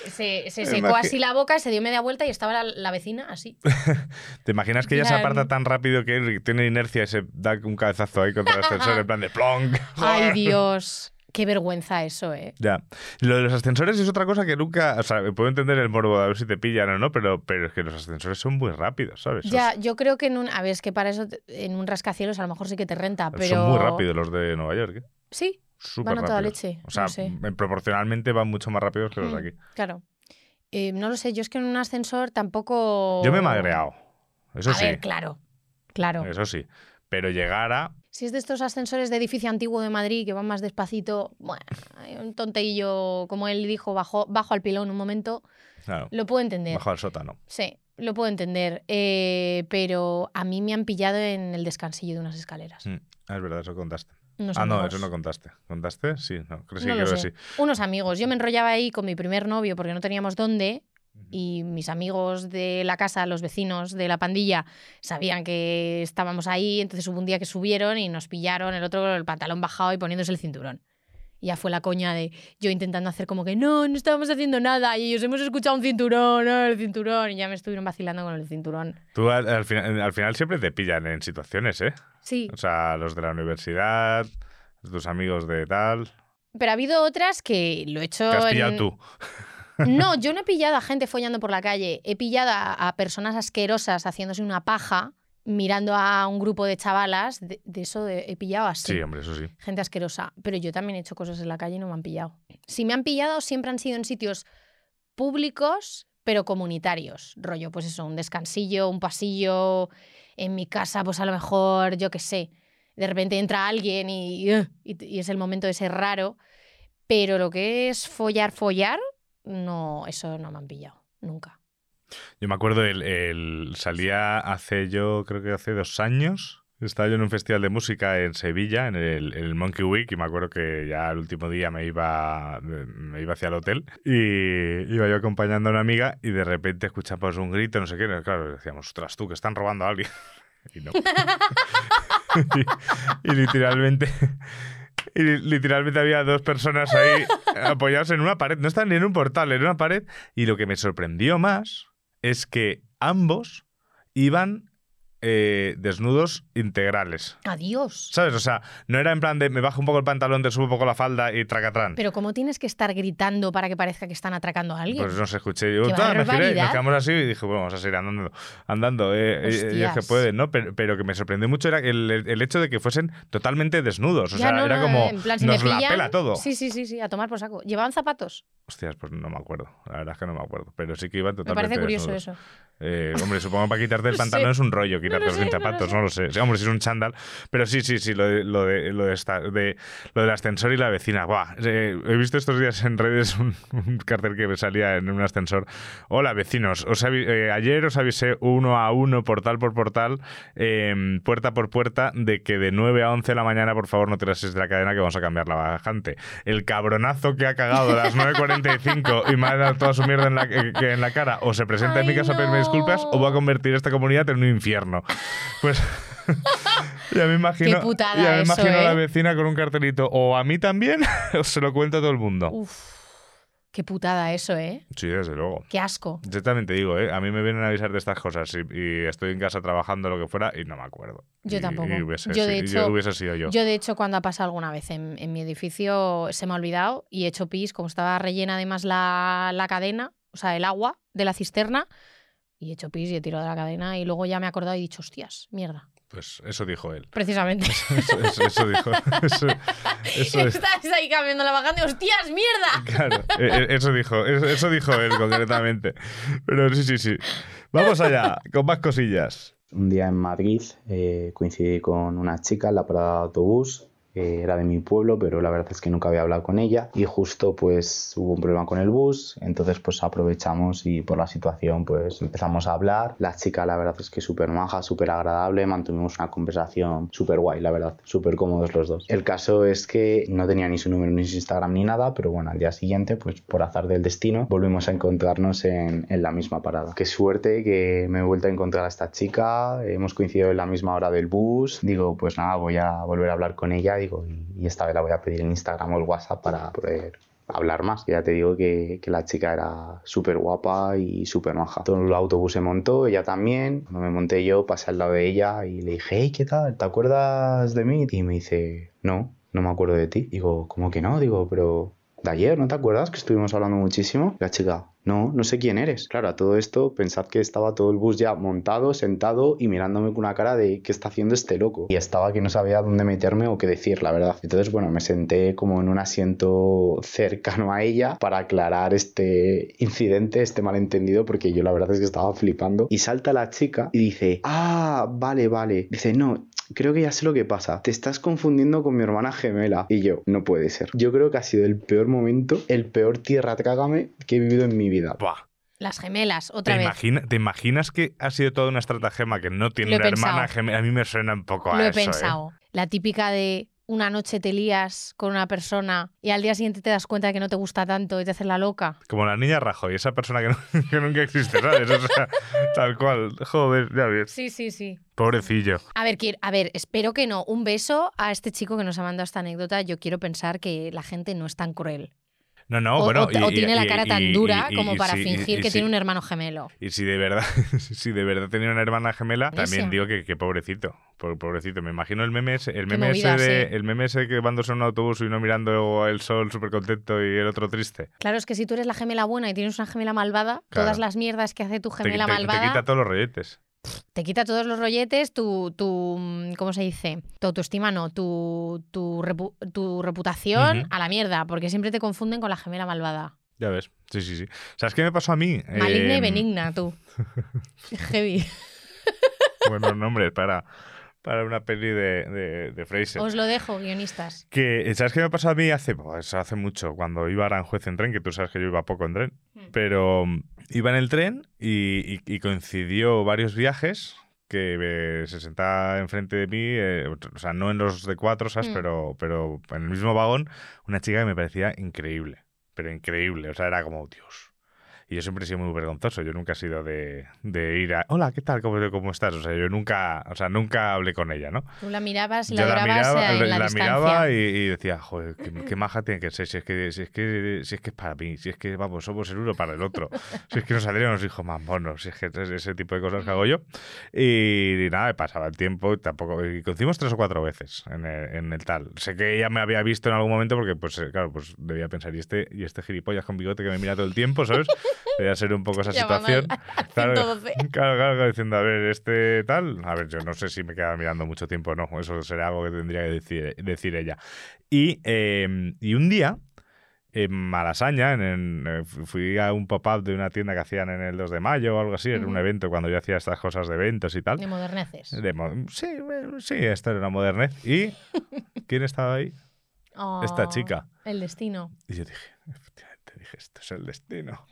se, se secó así la boca, se dio media vuelta y estaba la, la vecina así. ¿Te imaginas que ella se aparta tan rápido que tiene inercia y se da un cabezazo ahí contra el ascensor en plan de plong? Ay, Dios. Qué vergüenza eso, ¿eh? Ya. Lo de los ascensores es otra cosa que nunca. O sea, puedo entender el morbo de a ver si te pillan o no, pero, pero es que los ascensores son muy rápidos, ¿sabes? Ya, yo creo que en un. A ver, es que para eso en un rascacielos a lo mejor sí que te renta, pero. Son muy rápidos los de Nueva York. ¿eh? Sí, Súper van a toda leche. O sea, no sé. m- proporcionalmente van mucho más rápidos que los de Mm, aquí. Claro. Eh, no lo sé, yo es que en un ascensor tampoco. Yo me he magreado. Eso a sí. ver, claro. Claro. Eso sí. Pero llegar a. Si es de estos ascensores de edificio antiguo de Madrid que van más despacito, bueno, hay un tonteillo, como él dijo, bajo, bajo al pilón un momento, Claro, lo puedo entender. bajo al sótano. Sí, lo puedo entender. Eh, pero a mí me han pillado en el descansillo de unas escaleras. Mm, ah, es verdad, eso contaste. Unos ah, no, eso no contaste. ¿Contaste? Sí, no, creo, sí, No lo creo que sí. Unos amigos. Yo me enrollaba ahí con mi primer novio porque no teníamos dónde. Y mis amigos de la casa, los vecinos de la pandilla, sabían que estábamos ahí. Entonces hubo un día que subieron y nos pillaron el otro con el pantalón bajado y poniéndose el cinturón. Y ya fue la coña de yo intentando hacer como que no, no estábamos haciendo nada. Y ellos hemos escuchado un cinturón, ah, el cinturón. Y ya me estuvieron vacilando con el cinturón. Tú al, al final, al final siempre te pillan en situaciones, ¿eh? Sí. O sea, los de la universidad, tus amigos de tal. Pero ha habido otras que lo he hecho. Te has pillado en- tú. No, yo no he pillado a gente follando por la calle. He pillado a, a personas asquerosas haciéndose una paja, mirando a un grupo de chavalas. De, de eso de- he pillado así. Sí, hombre, eso sí. Gente asquerosa. Pero yo también he hecho cosas en la calle y no me han pillado. Si me han pillado, siempre han sido en sitios públicos, pero comunitarios. Rollo, pues eso, un descansillo, un pasillo. En mi casa, pues a lo mejor, yo qué sé. De repente entra alguien y, y, y es el momento de ser raro. Pero lo que es follar, follar, no, eso no me han pillado. Nunca. Yo me acuerdo, el, el- salía hace yo, creo que hace dos años. Estaba yo en un festival de música en Sevilla, en el, el Monkey Week, y me acuerdo que ya el último día me iba, me iba hacia el hotel y iba yo acompañando a una amiga y de repente escuchamos un grito, no sé qué. y Claro, decíamos, ostras, tú, que están robando a alguien. Y no. y, literalmente. Y li- literalmente había dos personas ahí apoyados en una pared. No estaban ni en un portal, en una pared. Y lo que me sorprendió más es que ambos iban eh, desnudos integrales. Adiós. ¿Sabes? O sea, no era en plan de me bajo un poco el pantalón, te subo un poco la falda y tracatrán. Pero ¿cómo tienes que estar gritando para que parezca que están atracando a alguien? Pues no se escuché. Yo, ¡Qué "Ta", me giré, nos quedamos así y dije, bueno, vamos a seguir andando. andando eh, eh, ellos que pueden, ¿no? Pero, pero que me sorprendió mucho era el, el hecho de que fuesen totalmente desnudos. O Ya, sea, no, era no, como, en plan, si nos me la pillan- pela todo. Sí, sí, sí, sí, a tomar por saco. ¿Llevaban zapatos? Hostias, pues no me acuerdo. La verdad es que no me acuerdo. Pero sí que iban Me totalmente parece curioso desnudos. eso. Eh, hombre, supongo que para quitarte el pantalón es un rollo, quitarte lo los sé, no lo zapatos, sé. no lo sé. Hombre, si es un chándal. Pero sí, sí, sí, lo de, lo de, lo de, esta- de- lo del ascensor y la vecina. Buah, eh, he visto estos días en redes un, un cartel que me salía en un ascensor. Hola, vecinos. Os eh, ayer os avisé uno a uno, portal por portal, eh, puerta por puerta, de que de 9 a 11 de la mañana, por favor, no tirases de la cadena que vamos a cambiar la bajante. El cabronazo que ha cagado a las 9.45 y me ha dado toda su mierda en la, que- que en la cara, o se presenta en mi casa a pedirme disculpas, o va a convertir esta comunidad en un infierno. Pues. Ya me imagino, Qué putada ya me eso, imagino a la ¿eh? vecina con un cartelito. O a mí también, o se lo cuento a todo el mundo. Uf, qué putada eso, ¿eh? Sí, desde luego. Qué asco. Yo también te digo, ¿eh? a mí me vienen a avisar de estas cosas y, y estoy en casa trabajando lo que fuera y no me acuerdo. Yo Y- tampoco. y hubiese, Yo, de hecho, hubiese sido yo. Yo, de hecho, cuando ha pasado alguna vez en, en mi edificio, se me ha olvidado y he hecho pis, como estaba rellena además la, la cadena, o sea, el agua de la cisterna, y he hecho pis y he tirado de la cadena y luego ya me he acordado y he dicho, hostias, mierda. Pues eso dijo él. Precisamente. Eso, eso- eso dijo. Eso, eso es- Estás ahí cambiando la vacante. ¡Hostias, mierda! Claro, eh, eh, eso dijo, eso, eso dijo él concretamente. Pero sí, sí, sí. Vamos allá, con más cosillas. Un día en Madrid eh, coincidí con una chica en la parada de autobús. Eh, era de mi pueblo, pero la verdad es que nunca había hablado con ella. Y justo pues hubo un problema con el bus. Entonces pues aprovechamos y por la situación pues empezamos a hablar. La chica la verdad es que súper maja, súper agradable. Mantuvimos una conversación súper guay, la verdad. Súper cómodos los dos. El caso es que no tenía ni su número ni su Instagram ni nada. Pero bueno, al día siguiente pues por azar del destino volvimos a encontrarnos en, en la misma parada. Qué suerte que me he vuelto a encontrar a esta chica. Hemos coincidido en la misma hora del bus. Digo, pues nada, voy a volver a hablar con ella. Y, esta vez la voy a pedir en Instagram o el WhatsApp para poder hablar más. Ya te digo que, que la chica era súper guapa y súper maja. Todo el autobús se montó, ella también. Cuando me monté yo, pasé al lado de ella y le dije, hey, ¿qué tal? ¿Te acuerdas de mí? Y me dice, no, no me acuerdo de ti. Digo, ¿cómo que no? Digo, pero de ayer, ¿no te acuerdas que estuvimos hablando muchísimo? La chica, no, no sé quién eres. Claro, a todo esto, pensad que estaba todo el bus ya montado, sentado y mirándome con una cara de ¿qué está haciendo este loco? Y estaba que no sabía dónde meterme o qué decir, la verdad. Entonces, bueno, me senté como en un asiento cercano a ella para aclarar este incidente, este malentendido, porque yo la verdad es que estaba flipando. Y salta la chica y dice, ah, vale, vale. Dice, no, creo que ya sé lo que pasa. Te estás confundiendo con mi hermana gemela. Y yo, no puede ser. Yo creo que ha sido el peor momento, el peor tierra trágame que he vivido en mi vida. Buah. Las gemelas, ¿Te, otra vez. imagina- ¿Te imaginas que ha sido toda una estratagema que no tiene una hermana gemela? A mí me suena un poco a Lo he eso. ¿eh? pensado. La típica de una noche te lías con una persona y al día siguiente te das cuenta de que no te gusta tanto y te haces la loca. Como la niña Rajoy, esa persona que, no- que nunca existe, ¿sabes? O sea, tal cual. Joder, ya ves. Sí, sí, sí. Pobrecillo. A ver, quiero- a ver, espero que no. Un beso a este chico que nos ha mandado esta anécdota. Yo quiero pensar que la gente no es tan cruel. No, no, o, bueno. o- y- o y- tiene la cara y- tan dura como para si- fingir que si- tiene un hermano gemelo. Y si de verdad, si de verdad tenía una hermana gemela, también digo que, que pobrecito, po- pobrecito. Me imagino el meme ese, el meme movida, ese de, sí. el meme ese que vándose en un autobús y uno mirando el sol súper contento y el otro triste. Claro, es que si tú eres la gemela buena y tienes una gemela malvada, Claro. todas las mierdas que hace tu Te, gemela te- te malvada quita todos los rolletes. Te quita todos los rolletes, tu, tu mm, ¿cómo se dice? Tu autoestima no, tu, tu, repu- tu reputación a la mierda, porque siempre te confunden con la gemela malvada. Ya ves. Sí, sí, sí. ¿Sabes qué me pasó a mí? Maligna y Eh, benigna, tú. Heavy. Buenos nombres para, para una peli de, de, de Fraser. Os lo dejo, guionistas. Que, ¿Sabes qué me pasó a mí hace, pues, hace mucho? Cuando iba a Aranjuez en tren, que tú sabes que yo iba poco en tren. Hmm. Pero mm, iba en el tren y, y- y coincidió varios viajes que eh, se sentaba enfrente de mí, eh, o sea, no en los de cuatro, ¿sabes? Mm. Pero, pero en el mismo vagón, una chica que me parecía increíble. Pero increíble. O sea, era como, Dios. Y yo siempre he sido muy vergonzoso. Yo nunca he sido de, de ir a, hola, ¿qué tal? ¿Cómo, ¿Cómo estás? O sea, yo nunca, o sea, nunca hablé con ella, ¿no? Tú la mirabas y la Yo la miraba, en la, miraba y, y decía, joder, qué, qué maja tiene que ser, si es que, si es que, si es que es para mí, si es que vamos, somos el uno para el otro, si es que nos saldrían los hijos más monos, si es que es ese tipo de cosas que hago yo. Y, nada, pasaba el tiempo y tampoco, y coincidimos tres o cuatro veces en el, en el tal. Sé que ella me había visto en algún momento porque, pues, eh, claro, pues debía pensar, y este, y este gilipollas con bigote que me mira todo el tiempo, ¿sabes? Debía ser un poco esa situación. Claro, 112. Claro, claro, diciendo, a ver, este tal. A ver, yo no sé si me queda mirando mucho tiempo o no. Eso será algo que tendría que decir, decir ella. Y, eh, y un día, en Malasaña, en, en- eh, fui a un pop-up de una tienda que hacían en el 2 de mayo o algo así. Era un Ujú. evento cuando yo hacía estas cosas de eventos y tal. De moderneces. De mo- sí, sí, esto era una modernez. ¿Y quién estaba ahí? Esta Oh, chica. El destino. Y yo dije, efectivamente, dije, esto es el destino.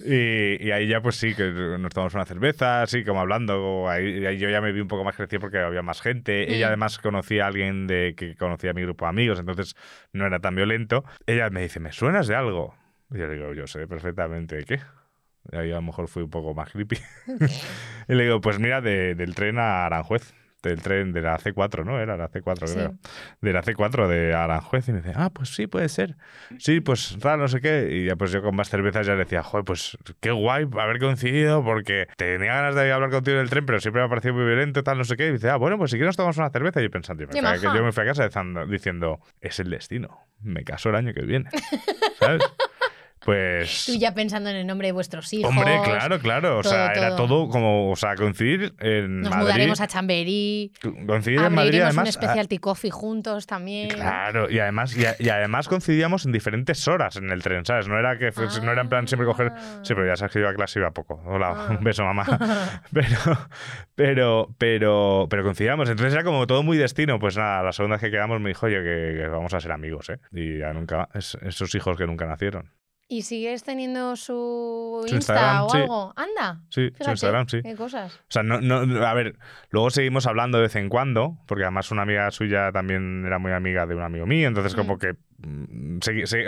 Y, y ahí ya pues sí, que nos tomamos una cerveza, así como hablando. Ahí, y ahí yo ya me vi un poco más crecido porque había más gente. Ella Mm. además conocía a alguien de que conocía a mi grupo de amigos, entonces no era tan violento. Ella me dice, ¿me suenas de algo? Y yo le digo, yo sé perfectamente de qué. Y ahí a lo mejor fui un poco más creepy. y le digo, pues mira, de- del tren a Aranjuez. Del tren de la C4, ¿no? Era la C4, Sí. creo de la C4 de Aranjuez y me dice, ah, pues sí, puede ser. Sí, pues tal, no sé qué. Y ya pues yo con más cervezas ya le decía, joder, pues qué guay haber coincidido porque tenía ganas de hablar contigo en el tren, pero siempre me ha parecido muy violento, tal, no sé qué. Y dice, ah, bueno, pues si quieres tomamos una cerveza. Y yo pensando, yo me, fui que yo me fui a casa diciendo, diciendo, es el destino. Me caso el año que viene. ¿Sabes? Pues. Tú ya pensando en el nombre de vuestros hijos. Hombre, claro, claro. O todo, sea, era todo. como, o sea, coincidir en Nos Madrid. mudaremos a Chamberí. Coincidir en Madrid, además. un specialty coffee juntos también. Claro, y además, y, a- y además coincidíamos en diferentes horas en el tren, ¿sabes? No era que no era en plan siempre coger. Sí, pero ya sabes que yo a clase iba poco. Hola, un beso, mamá. Pero, pero, pero, pero coincidíamos. Entonces era como todo muy destino. Pues nada, la segunda vez que quedamos me dijo, oye, que, que vamos a ser amigos, ¿eh? Y ya nunca, es- esos hijos que nunca nacieron. ¿Y sigues teniendo su, Su Insta Instagram, o sí. algo? Anda. Sí, su Instagram, sí. Qué cosas. O sea, no, no, a ver, luego seguimos hablando de vez en cuando, porque además una amiga suya también era muy amiga de un amigo mío, entonces como que, mm,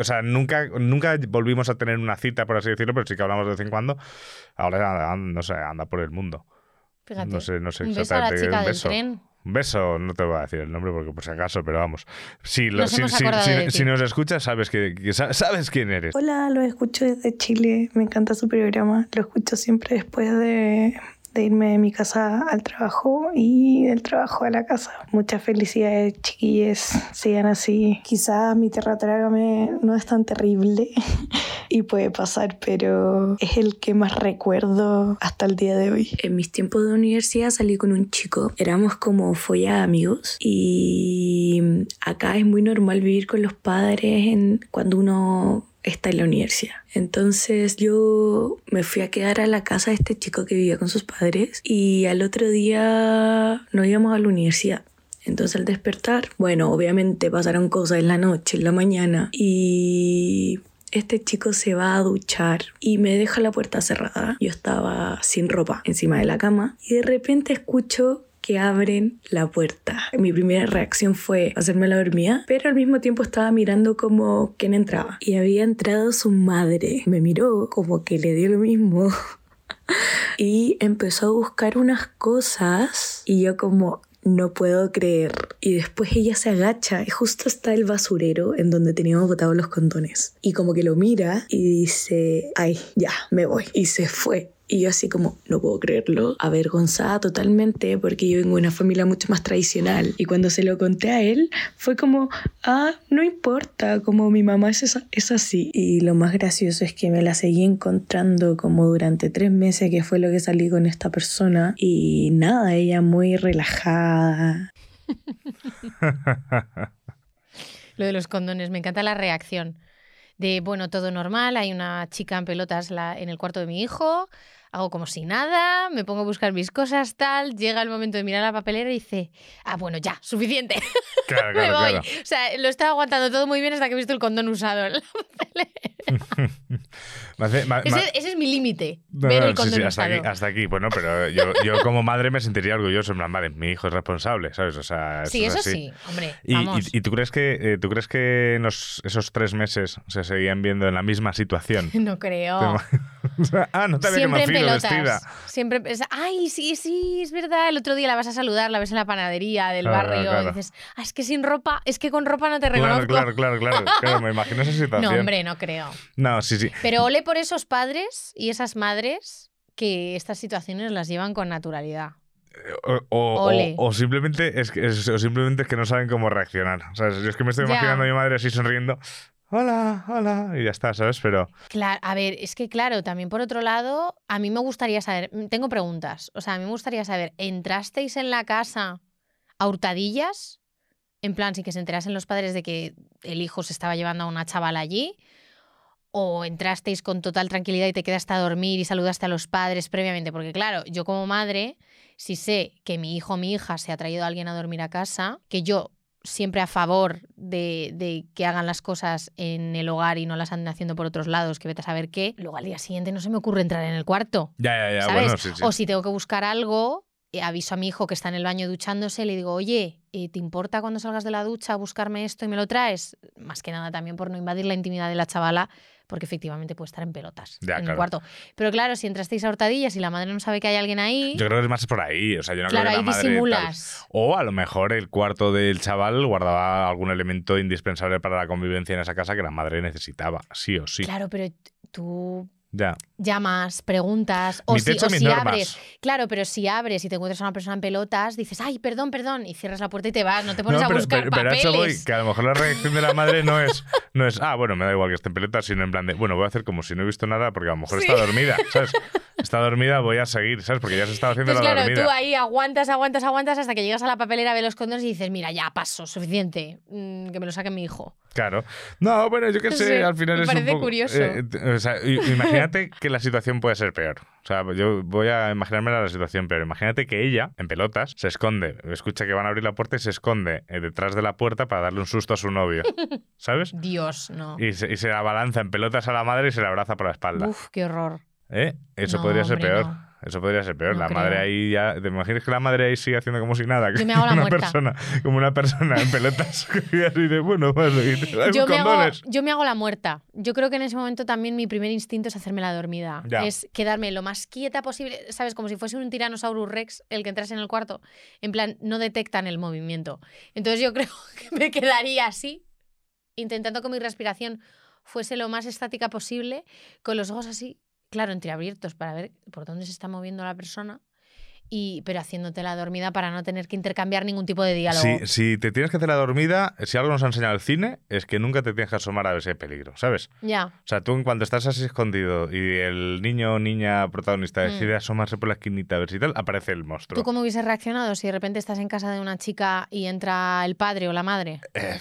o sea, nunca, nunca volvimos a tener una cita, por así decirlo, pero sí que hablamos de vez en cuando. Ahora, no sé, anda por el mundo. Fíjate. No sé, no sé un beso a la chica del tren. Un beso, no te voy a decir el nombre porque por si acaso, pero vamos. Si, lo- Nos si, hemos si- acordado si- de ti. si nos escuchas, sabes que, que sa- sabes quién eres. Hola, lo escucho desde Chile. Me encanta su programa. Lo escucho siempre después de, de irme de mi casa al trabajo y del trabajo a la casa. Muchas felicidades, chiquilles. Sigan así. Quizás mi tierra trágame no es tan terrible y puede pasar, pero es el que más recuerdo hasta el día de hoy. En mis tiempos de universidad salí con un chico. Éramos como folla amigos y acá es muy normal vivir con los padres en, cuando uno está en la universidad. Entonces yo me fui a quedar a la casa de este chico que vivía con sus padres y al otro día nos íbamos a la universidad. Entonces al despertar, bueno, obviamente pasaron cosas en la noche, en la mañana y este chico se va a duchar y me deja la puerta cerrada. Yo estaba sin ropa encima de la cama y de repente escucho que abren la puerta. Mi primera reacción fue hacerme la dormida, pero al mismo tiempo estaba mirando como quién entraba. Y había entrado su madre. Me miró como que le dio lo mismo. Y empezó a buscar unas cosas y yo como no puedo creer. Y después ella se agacha y justo está el basurero en donde teníamos botados los condones. Y como que lo mira y dice, ay, ya, me voy. Y se fue. Y yo así como, no puedo creerlo, avergonzada totalmente porque yo vengo de una familia mucho más tradicional. Y cuando se lo conté a él, fue como, ah, no importa, como mi mamá es, esa- es así. Y lo más gracioso es que me la seguí encontrando como durante tres meses, que fue lo que salí con esta persona. Y nada, ella muy relajada. Lo de los condones, me encanta la reacción. De, bueno, todo normal, hay una chica en pelotas la- en el cuarto de mi hijo, hago como si nada, me pongo a buscar mis cosas, tal, llega el momento de mirar la papelera y dice, ah, bueno, ya, suficiente, Claro, me claro, voy. claro. O sea, lo estaba aguantando todo muy bien hasta que he visto el condón usado. en la papelera. Me hace- me- me- ese, ese es mi límite, No, ver no, el sí, hasta aquí, hasta aquí. Bueno, pero yo, yo como madre me sentiría orgulloso. En plan, vale, mi hijo es responsable, ¿sabes? O sea, Sí, es eso sí, hombre, ¿Y, vamos. y- y tú crees que, eh, ¿tú crees que esos tres meses se seguían viendo en la misma situación? No creo. ah, no te había Siempre en pelotas. vestida. Siempre ay, sí, sí, es verdad. El otro día la vas a saludar, la ves en la panadería del Claro, barrio claro. y dices, ah, es que sin ropa, es que con ropa no te Claro, reconozco. claro, claro, claro, claro, me imagino esa situación. No, hombre, no creo. No, sí, sí. Pero ole por esos padres y esas madres que estas situaciones las llevan con naturalidad. O, o- Ole. o- o simplemente es que, es- o simplemente es que no saben cómo reaccionar. O sea, yo es que me estoy Ya. imaginando a mi madre así sonriendo. Hola, hola, y ya está, ¿sabes? Pero Claro, a ver, es que claro, también por otro lado, a mí me gustaría saber, mm, tengo preguntas, o sea, a mí me gustaría saber, ¿entrasteis en la casa a hurtadillas? En plan, sin que se enterasen los padres de que el hijo se estaba llevando a una chavala allí. ¿O entrasteis con total tranquilidad y te quedaste a dormir y saludaste a los padres previamente? Porque claro, yo como madre, si sé que mi hijo o mi hija se ha traído a alguien a dormir a casa, que yo siempre a favor de, de que hagan las cosas en el hogar y no las anden haciendo por otros lados, que vete a saber qué, luego al día siguiente no se me ocurre entrar en el cuarto. ya, ya, ya, ¿sabes? bueno, sí, sí. O si tengo que buscar algo, eh, aviso a mi hijo que está en el baño duchándose, le digo, oye, eh, ¿te importa cuando salgas de la ducha buscarme esto y me lo traes? Más que nada también por no invadir la intimidad de la chavala, porque efectivamente puede estar en pelotas Ya, en claro. el cuarto. Pero claro, si entrasteis a hurtadillas y la madre no sabe que hay alguien ahí, Yo creo que es más por ahí. O sea, yo no claro, creo ahí que la madre. disimulas. O a lo mejor el cuarto del chaval guardaba algún elemento indispensable para la convivencia en esa casa que la madre necesitaba, sí o sí. Claro, pero tú Ya. llamas, preguntas, o Mi si, o si abres. Claro, pero si abres y te encuentras a una persona en pelotas, dices, ay, perdón, perdón, y cierras la puerta y te vas, no te pones a pero, buscar pero- pero a papeles. eso voy, que a lo mejor la reacción de la madre no es, no es, ah, bueno, me da igual que esté en pelotas, sino en plan de, bueno, voy a hacer como si no he visto nada porque a lo mejor Sí. está dormida, ¿sabes? Está dormida, voy a seguir, ¿sabes? Porque ya se está haciendo Entonces, la claro, dormida. tú ahí aguantas, aguantas, aguantas hasta que llegas a la papelera, ves los condones y dices, mira, ya paso, suficiente, mm, que me lo saque mi hijo. Claro. No, bueno, yo qué sé, Sí, al final me es un parece poco... curioso. eh, o sea, imagínate que la situación puede ser peor. O sea, yo voy a imaginarme la situación peor. Imagínate que ella, en pelotas, se esconde, escucha que van a abrir la puerta y se esconde eh, detrás de la puerta para darle un susto a su novio. ¿Sabes? Dios, no. Y se, y se abalanza en pelotas a la madre y se la abraza por la espalda. Uf, qué horror. ¿Eh? Eso No, podría ser hombre, peor. no. Eso podría ser peor. No la creo. madre ahí ya. ¿Te imaginas que la madre ahí sigue haciendo como si nada? Yo me hago la una muerta. persona, como una persona en pelotas. y así de, bueno, y te- Yo me, hago, yo me hago la muerta. Yo creo que en ese momento también mi primer instinto es hacerme la dormida. Ya. Es quedarme lo más quieta posible, ¿sabes? Como si fuese un Tyrannosaurus Rex el que entras en el cuarto. En plan, no detectan el movimiento. Entonces yo creo que me quedaría así, intentando que mi respiración fuese lo más estática posible, con los ojos así, claro, entreabiertos para ver por dónde se está moviendo la persona. Y, pero haciéndote la dormida para no tener que intercambiar ningún tipo de diálogo. Si, si te tienes que hacer la dormida, si algo nos ha enseñado el cine, es que nunca te tienes que asomar a ver si hay peligro, ¿sabes? Ya. O sea, tú en cuanto estás así escondido y el niño o niña protagonista Mm. decide asomarse por la esquinita a ver si tal, aparece el monstruo. ¿Tú cómo hubieses reaccionado si de repente estás en casa de una chica y entra el padre o la madre? Eh,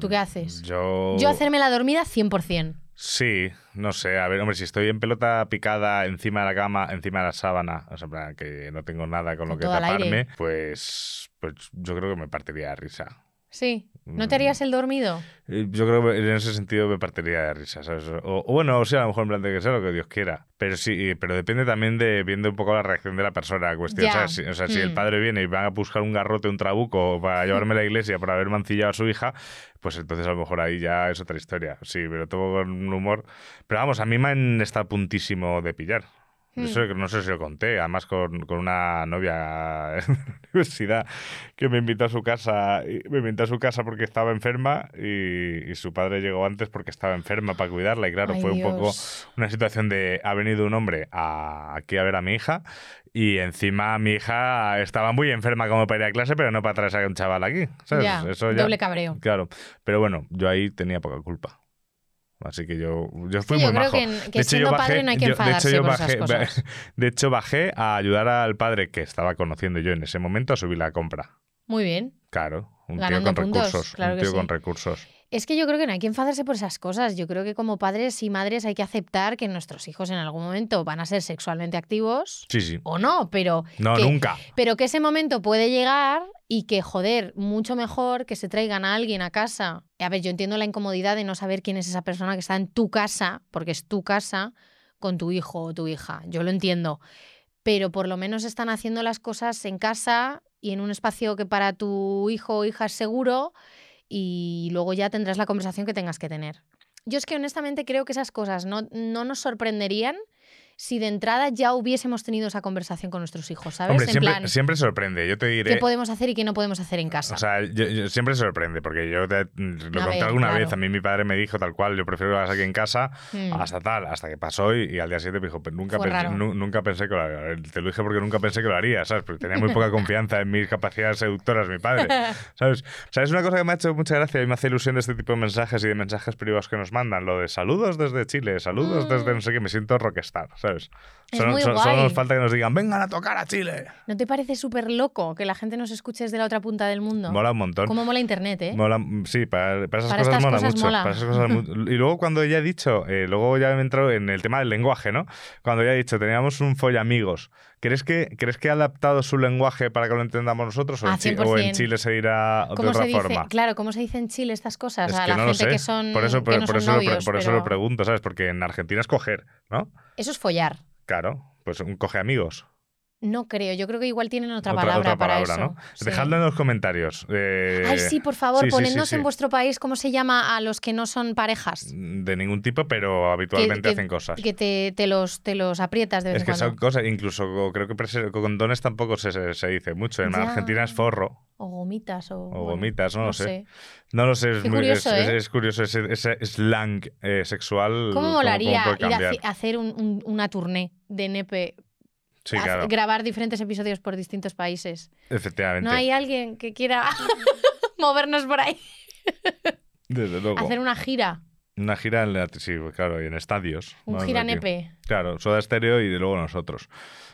¿Tú qué haces? yo... Yo hacerme la dormida 100%. Sí, no sé. A ver, hombre, si estoy en pelota picada encima de la cama, encima de la sábana, o sea, plan, que no tengo nada con lo que taparme, pues, pues yo creo que me partiría de risa. Sí. ¿No te harías el dormido? Eh, Yo creo que en ese sentido me partiría de risa, ¿sabes? O, o bueno, o sea, a lo mejor en plan de que sea lo que Dios quiera. Pero sí, pero depende también de viendo un poco la reacción de la persona. Cuestión, Ya. O sea, si el Hmm. padre viene y va a buscar un garrote, un trabuco para llevarme a la iglesia por haber mancillado a su hija, pues entonces a lo mejor ahí ya es otra historia. Sí, pero todo con un humor. Pero vamos, a mí me a puntísimo de pillar. Eso no sé si lo conté, además con, con una novia en la universidad que me invitó a su casa, me invitó a su casa porque estaba enferma y, y su padre llegó antes porque estaba enferma para cuidarla y claro, Ay, fue un poco una situación de ha venido un hombre a, aquí a ver a mi hija y encima mi hija estaba muy enferma como para ir a clase, pero no para traerse a un chaval aquí. ¿sabes? Ya, Eso ya- doble cabreo. Claro, pero bueno, yo ahí tenía poca culpa. Así que yo, yo fui Sí, yo muy creo majo. que que de hecho, siendo yo padre bajé, no hay que yo- de hecho, yo bajé, cosas. de hecho, bajé a ayudar al padre que estaba conociendo yo en ese momento a subir la compra. Muy bien. Claro, un Ganando tío con puntos, recursos. claro un con sí. recursos. Es que yo creo que no hay que enfadarse por esas cosas. Yo creo que como padres y madres hay que aceptar que nuestros hijos en algún momento van a ser sexualmente activos Sí, sí. o no, pero No, que- nunca. Pero que ese momento puede llegar y que, joder, mucho mejor que se traigan a alguien a casa. A ver, yo entiendo la incomodidad de no saber quién es esa persona que está en tu casa, porque es tu casa, con tu hijo o tu hija. Yo lo entiendo. Pero por lo menos están haciendo las cosas en casa y en un espacio que para tu hijo o hija es seguro y luego ya tendrás la conversación que tengas que tener. Yo es que honestamente creo que esas cosas no, no nos sorprenderían si de entrada ya hubiésemos tenido esa conversación con nuestros hijos, ¿sabes? Hombre, en siempre, plan, siempre sorprende. Yo te diré. ¿qué podemos hacer y qué no podemos hacer en casa? O sea, yo- yo- siempre sorprende, porque yo te- lo A conté ver, alguna claro. vez. A mí mi padre me dijo tal cual, yo prefiero que aquí en casa, Hmm. hasta tal, hasta que pasó y, y al día siguiente me dijo, pero nunca, pensé, nunca pensé que lo haría. Te lo dije porque nunca pensé que lo haría, ¿sabes? Porque tenía muy poca confianza en mis capacidades seductoras, mi padre, ¿sabes? O sea, es una cosa que me ha hecho mucha gracia y me hace ilusión de este tipo de mensajes y de mensajes privados que nos mandan. Lo de saludos desde Chile, saludos desde no sé qué, me siento rockstar, ¿sabes? Mm. Es Solo, muy so- solo guay. nos falta que nos digan, vengan a tocar a Chile. ¿No te parece súper loco que la gente nos escuche desde la otra punta del mundo? Mola un montón. ¿Cómo mola Internet, eh? Mola- sí, para, para esas Para cosas mola cosas mucho. mola. para esas cosas y luego cuando ella ha dicho, eh, luego ya me he entrado en el tema del lenguaje, ¿no? Cuando ella ha dicho, teníamos un follamigos. ¿Crees que, ¿Crees que ha adaptado su lenguaje para que lo entendamos nosotros? ¿O, Ah, en, Chi- o en 100%. Chile se dirá de ¿Cómo otra se dice? forma? Claro, ¿cómo se dice en Chile estas cosas? Es a que la no lo gente sé. que son, por eso, por, no por lo, por eso lo pregunto, ¿sabes? Porque en Argentina es coger, ¿no? Eso es follar. Claro, pues un coge amigos. No creo, yo creo que igual tienen otra, Otra- palabra otra para eso. ¿no? Sí. Dejadlo en los comentarios. eh, Ay, sí, por favor, sí, sí, ponednos sí, en vuestro país cómo se llama a los que no son parejas. De ningún tipo, pero habitualmente que, hacen cosas. Que te, te los, te los aprietas de vez Es en que cuando. son cosas, incluso creo que condones tampoco se, se, se dice mucho. En Ya. Argentina es forro O gomitas o. o bueno, gomitas, no, no lo sé. sé. No lo sé, es, muy, curioso, es, ¿eh? es curioso ese, ese slang eh, sexual. ¿Cómo molaría ir a hacer un- un- una tournée de nepe? Sí, claro, Grabar diferentes episodios por distintos países. efectivamente. ¿No hay alguien que quiera movernos por ahí? Desde luego. Hacer una gira. Una gira en, la- sí, claro, y en estadios. Un ¿no? gira nepe. Claro, Soda Stereo y luego nosotros.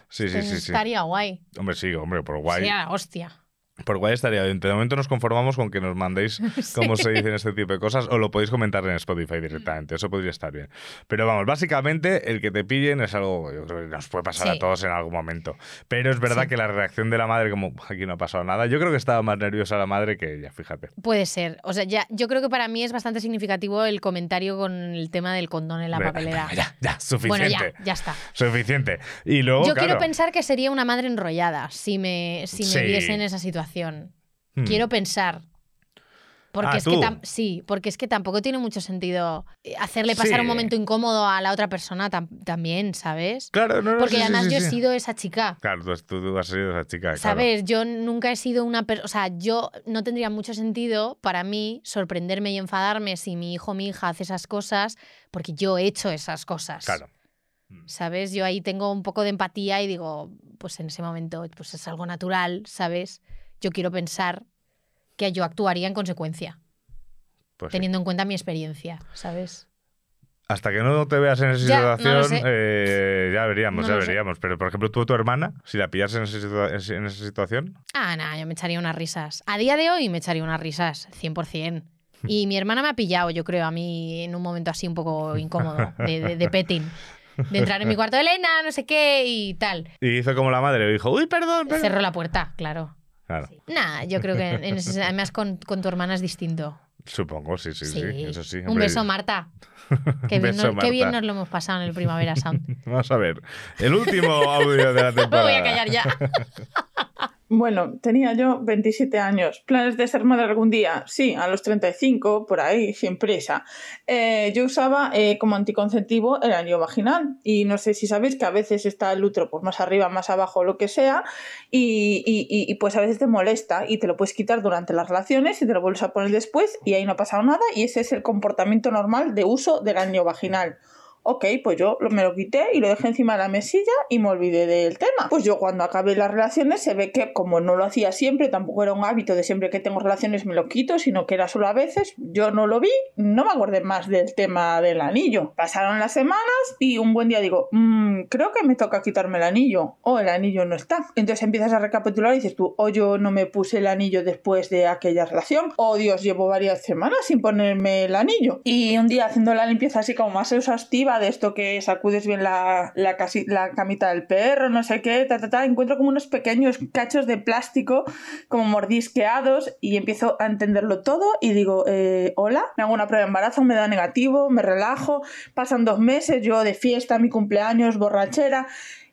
Sí, sí, Pues sí, sí. Estaría guay. Hombre, sí, hombre, por guay. Sería la hostia. Por guay estaría bien. De momento nos conformamos con que nos mandéis cómo se dicen este tipo de cosas o lo podéis comentar en Spotify directamente. Eso podría estar bien. Pero vamos, básicamente el que te pillen es algo yo creo que nos puede pasar a todos en algún momento. Pero es verdad Sí. que la reacción de la madre, como aquí no ha pasado nada, yo creo que estaba más nerviosa la madre que ella, fíjate. Puede ser. O sea, ya, yo creo que para mí es bastante significativo el comentario con el tema del condón en la papelera. Ya, ya, Bueno, suficiente. ya, ya está. Suficiente. Y luego, Yo claro, quiero pensar que sería una madre enrollada si me, si me Sí. viese en esa situación. Hmm, Quiero pensar. Porque Ah, es que tú. sí, porque es que tampoco tiene mucho sentido eh, hacerle pasar Sí. un momento incómodo a la otra persona tam- también, ¿sabes? Claro, no, no, Porque sí, además sí, yo he sido esa chica. Claro, tú, tú has sido esa chica. claro. ¿Sabes? Yo nunca he sido una persona. O sea, yo no tendría mucho sentido para mí sorprenderme y enfadarme si mi hijo o mi hija hace esas cosas, porque yo he hecho esas cosas. Claro. ¿Sabes? Yo ahí tengo un poco de empatía y digo, pues en ese momento pues es algo natural, ¿sabes? Yo quiero pensar que yo actuaría en consecuencia, Pues sí. teniendo en cuenta mi experiencia, ¿sabes? Hasta que no te veas en esa Ya, situación, eh, ya veríamos, No ya lo sé. veríamos. Pero, por ejemplo, tú o tu hermana, si la pillas en esa, situa- en esa situación, Ah, nada, yo me echaría unas risas. A día de hoy me echaría unas risas, 100%. Y mi hermana me ha pillado, yo creo, a mí en un momento así un poco incómodo, de, de, de petting. De entrar en mi cuarto, Elena, no sé qué y tal. y hizo como la madre, dijo, uy, perdón, perdón. Cerró la puerta, claro. Claro, Nada, yo creo que en ese- además con, con tu hermana es distinto. supongo, sí, sí, sí, Sí. eso sí. Un beso, Marta. Qué bien, beso, nos, qué bien Marta. nos lo hemos pasado en el Primavera Sound. Vamos a ver, el último audio de la Me temporada. voy a callar ya. Bueno, tenía yo 27 años. ¿Planes de ser madre algún día? Sí, a los 35, por ahí, sin prisa. Eh, yo usaba eh, como anticonceptivo el anillo vaginal. Y no sé si sabéis que a veces está el útero pues, más arriba, más abajo, lo que sea. Y, y- y- pues a veces te molesta y te lo puedes quitar durante las relaciones y te lo vuelves a poner después y ahí no ha pasado nada. Y ese es el comportamiento normal de uso del anillo vaginal. Ok, pues yo me lo quité y lo dejé encima de la mesilla y me olvidé del tema. Pues yo cuando acabé las relaciones se ve que como no lo hacía siempre, tampoco era un hábito de siempre que tengo relaciones me lo quito, sino que era solo a veces, yo no lo vi, no me acordé más del tema del anillo. Pasaron las semanas y un buen día digo, "Mm, creo que me toca quitarme el anillo o el anillo no está. Entonces empiezas a recapitular y dices tú, o yo no me puse el anillo después de aquella relación, o Dios, llevo varias semanas sin ponerme el anillo. Y un día haciendo la limpieza así como más exhaustiva de esto que sacudes bien la, la, casi- la camita del perro, no sé qué, ta, ta, ta, encuentro como unos pequeños cachos de plástico como mordisqueados y empiezo a entenderlo todo y digo, eh, hola, me hago una prueba de embarazo, me da negativo, me relajo, pasan dos meses, yo de fiesta, mi cumpleaños, borrachera.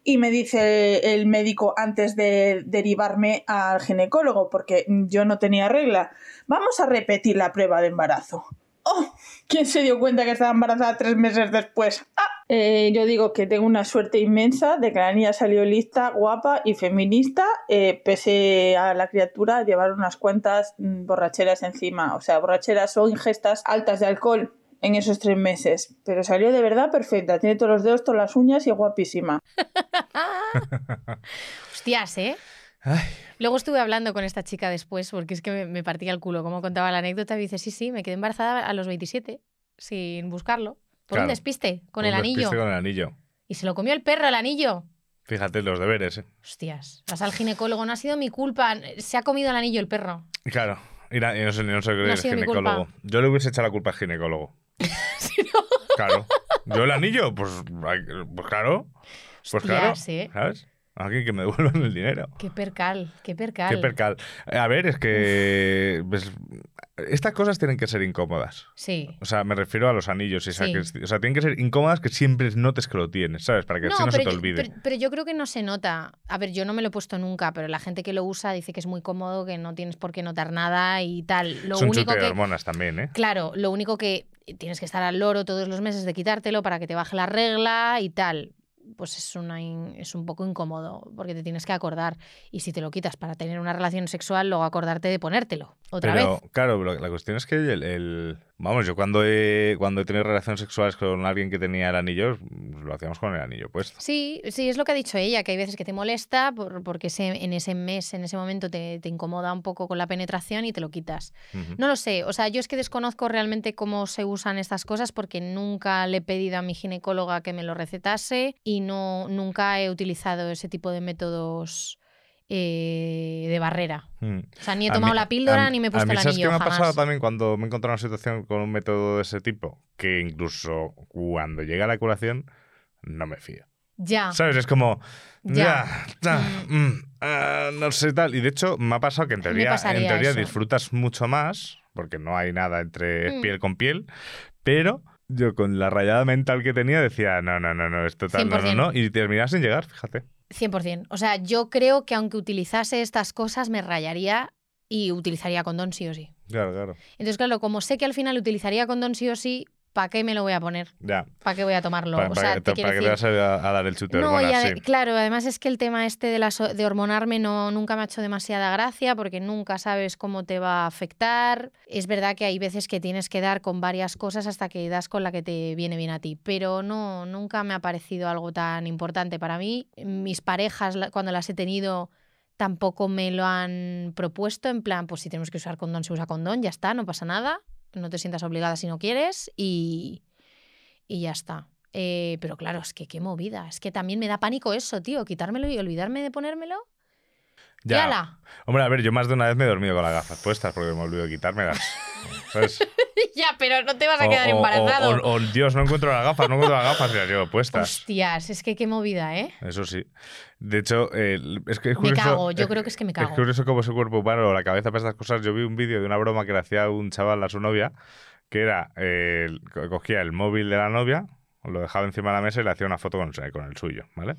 Y me dice el médico antes de derivarme al ginecólogo, porque yo no tenía regla, vamos a repetir la prueba de embarazo. ¡Oh! ¿Quién se dio cuenta que estaba embarazada tres meses después? ¡Ah! Eh, yo digo que tengo una suerte inmensa de que la niña salió lista, guapa y feminista, eh, pese a la criatura llevar unas cuantas mm, borracheras encima. O sea, borracheras o ingestas altas de alcohol en esos tres meses. Pero salió de verdad perfecta. Tiene todos los dedos, todas las uñas y guapísima. Hostias, ¿eh? Luego estuve hablando con esta chica después, porque es que me, me partía el culo. Como contaba la anécdota, y dice, sí, sí, me quedé embarazada a los 27, sin buscarlo. Por Claro. un despiste, con el anillo. despiste con el anillo. Y se lo comió el perro, el anillo. Fíjate los deberes, ¿eh? Hostias, vas al ginecólogo, no ha sido mi culpa. Se ha comido el anillo el perro. Claro. Y na- y no sé, no sé No el ginecólogo. Yo le hubiese echado la culpa al ginecólogo. Claro. Yo el anillo, pues, pues claro. Pues claro. ¿eh? ¿Sabes? Alguien que me devuelvan el dinero. Qué percal, qué percal. Qué percal. A ver, es que pues, Estas cosas tienen que ser incómodas. Sí. O sea, me refiero a los anillos. y Sí. o sea, tienen que ser incómodas que siempre notes que lo tienes, ¿sabes? Para que así no se te yo, olvide. pero- pero yo creo que no se nota. A ver, yo no me lo he puesto nunca, pero la gente que lo usa dice que es muy cómodo, que no tienes por qué notar nada y tal. Lo es un único chute de hormonas también, ¿eh? Claro, lo único que tienes que estar al loro todos los meses de quitártelo para que te baje la regla y tal. Pues es, una in- es un poco incómodo porque te tienes que acordar. Y si te lo quitas para tener una relación sexual, luego acordarte de ponértelo otra Pero, vez. claro, la cuestión es que el, el- Vamos, yo cuando he, cuando he tenido relaciones sexuales con alguien que tenía el anillo, lo hacíamos con el anillo puesto. Sí, sí, es lo que ha dicho ella, que hay veces que te molesta por- porque ese- en ese mes, en ese momento te, te incomoda un poco con la penetración y te lo quitas. No lo sé, o sea, yo es que desconozco realmente cómo se usan estas cosas porque nunca le he pedido a mi ginecóloga que me lo recetase y no, nunca he utilizado ese tipo de métodos eh, de barrera. Mm. O sea, ni he tomado mí- la píldora a ni me he puesto a mí, el ¿sabes anillo. qué me ha jamás. pasado también cuando me he encontrado en una situación con un método de ese tipo? Que incluso cuando llega la curación, no me fío. Ya. ¿Sabes? Es como. Ya. Ya. ya, mm, ah, no sé tal. Y de hecho, me ha pasado que en teoría, en teoría eso. disfrutas mucho más, porque no hay nada entre Mm. piel con piel, pero. Yo con la rayada mental que tenía decía, no, no, no, no, esto tal, no, no, 100%. no. Y terminas sin llegar, fíjate. 100%. O sea, yo creo que aunque utilizase estas cosas, me rayaría y utilizaría condón sí o sí. Claro, claro. Entonces, claro, como sé que al final utilizaría condón sí o sí, ¿para qué me lo voy a poner? Ya. ¿Para qué voy a tomarlo? Para, o sea, te que vas a, a dar el chute de No, y hormonas, sí. claro, además es que el tema este de, las, de hormonarme no, nunca me ha hecho demasiada gracia porque nunca sabes cómo te va a afectar. Es verdad que hay veces que tienes que dar con varias cosas hasta que das con la que te viene bien a ti, pero no, nunca me ha parecido algo tan importante para mí. Mis parejas, la- cuando las he tenido, tampoco me lo han propuesto, en plan, pues si tenemos que usar condón, se usa condón, ya está, no pasa nada, no te sientas obligada si no quieres y, y ya está. Eh, pero claro, es que qué movida. Es que también me da pánico eso, tío. Quitármelo y olvidarme de ponérmelo. Ya. Y ala. Hombre, a ver, yo más de una vez me he dormido con las gafas puestas porque me olvido de quitármelas. ¿Sabes? ya, pero no te vas a quedar o- embarazado. O, o, Dios, no encuentro las gafas, no encuentro las gafas y las llevo puestas. Hostias, es que qué movida, ¿eh? Eso sí. De hecho, eh, es que es Me curioso. cago, yo creo que es que me cago. Es curioso cómo es el cuerpo humano o la cabeza para estas cosas. Yo vi un vídeo de una broma que le hacía un chaval a su novia, que era, eh, co- cogía el móvil de la novia, lo dejaba encima de la mesa y le hacía una foto con, con el suyo, ¿vale?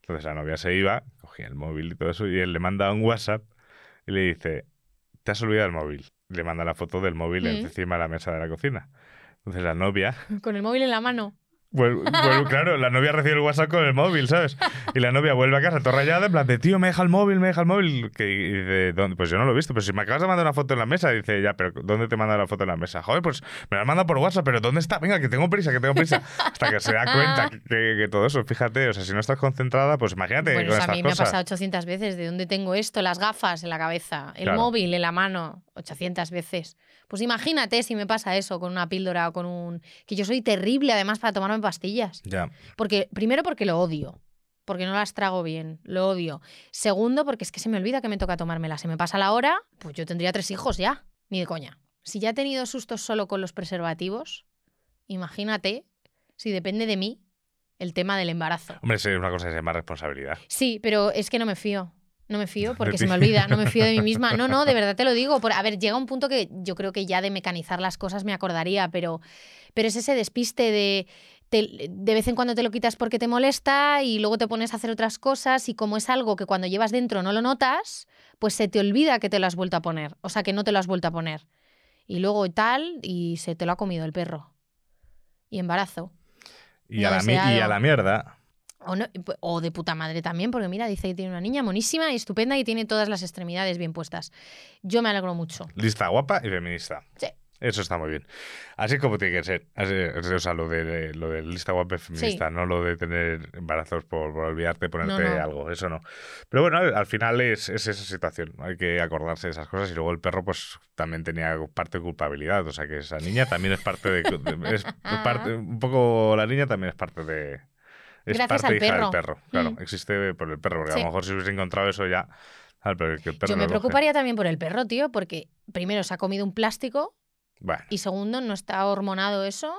Entonces la novia se iba, cogía el móvil y todo eso, y él le manda un WhatsApp y le dice, te has olvidado el móvil. Le manda la foto del móvil Mm. encima de la mesa de la cocina. Entonces la novia Con el móvil en la mano. Claro, la novia recibe el WhatsApp con el móvil, ¿sabes? Y la novia vuelve a casa toda rayada, en plan de, tío, me deja el móvil, me deja el móvil. Que, y dice, "¿Dónde?". pues yo no lo he visto, pero si me acabas de mandar una foto en la mesa, dice, ya, pero ¿dónde te manda la foto en la mesa? Joder, pues me la manda por WhatsApp, pero ¿dónde está? Venga, que tengo prisa, que tengo prisa. Hasta que se da cuenta que, que- que todo eso, fíjate, o sea, si no estás concentrada, pues imagínate Bueno, con a mí me ha pasado 800 veces. ¿De dónde tengo esto? Las gafas en la cabeza, el Claro. móvil en la mano, 800 veces. Pues imagínate si me pasa eso con una píldora o con un... Que yo soy terrible además para tomarme pastillas. Ya. Porque, primero porque lo odio. Porque no las trago bien, lo odio. Segundo, porque es que se me olvida que me toca tomármelas. Se me pasa la hora, pues yo tendría tres hijos ya. Ni de coña. Si ya he tenido sustos solo con los preservativos, imagínate si depende de mí el tema del embarazo. Hombre, es una cosa que se llama responsabilidad. Sí, pero es que no me fío. No me fío porque se me olvida, no me fío de mí misma. No, no, de verdad te lo digo. Por, a ver, llega un punto que yo creo que ya de mecanizar las cosas me acordaría, pero, pero es ese despiste de te- de vez en cuando te lo quitas porque te molesta y luego te pones a hacer otras cosas y como es algo que cuando llevas dentro no lo notas, pues se te olvida que te lo has vuelto a poner, o sea, que no te lo has vuelto a poner. Y luego tal, y se te lo ha comido el perro. Y embarazo. Y, No a la, mi- y deseado. a la mierda. O, no- o de puta madre también, porque mira, dice que tiene una niña monísima y estupenda y tiene todas las extremidades bien puestas. Yo me alegro mucho. Lista guapa y feminista. Sí. Eso está muy bien. Así como tiene que ser. Así- o sea, lo de, lo de lista guapa y feminista, Sí. no lo de tener embarazos por, por olvidarte, ponerte No, no. algo. Eso no. Pero bueno, al final es, es esa situación. Hay que acordarse de esas cosas. Y luego el perro, pues también tenía parte de culpabilidad. O sea, que esa niña también es parte de. de- es parte, un poco la niña también es parte de. Es Gracias parte al hija perro. del perro. Claro, Mm. existe por el perro. Porque a Sí. lo mejor si hubiese encontrado eso ya. el perro Yo me preocuparía también por el perro, tío, porque primero se ha comido un plástico Bueno, y segundo no está hormonado eso.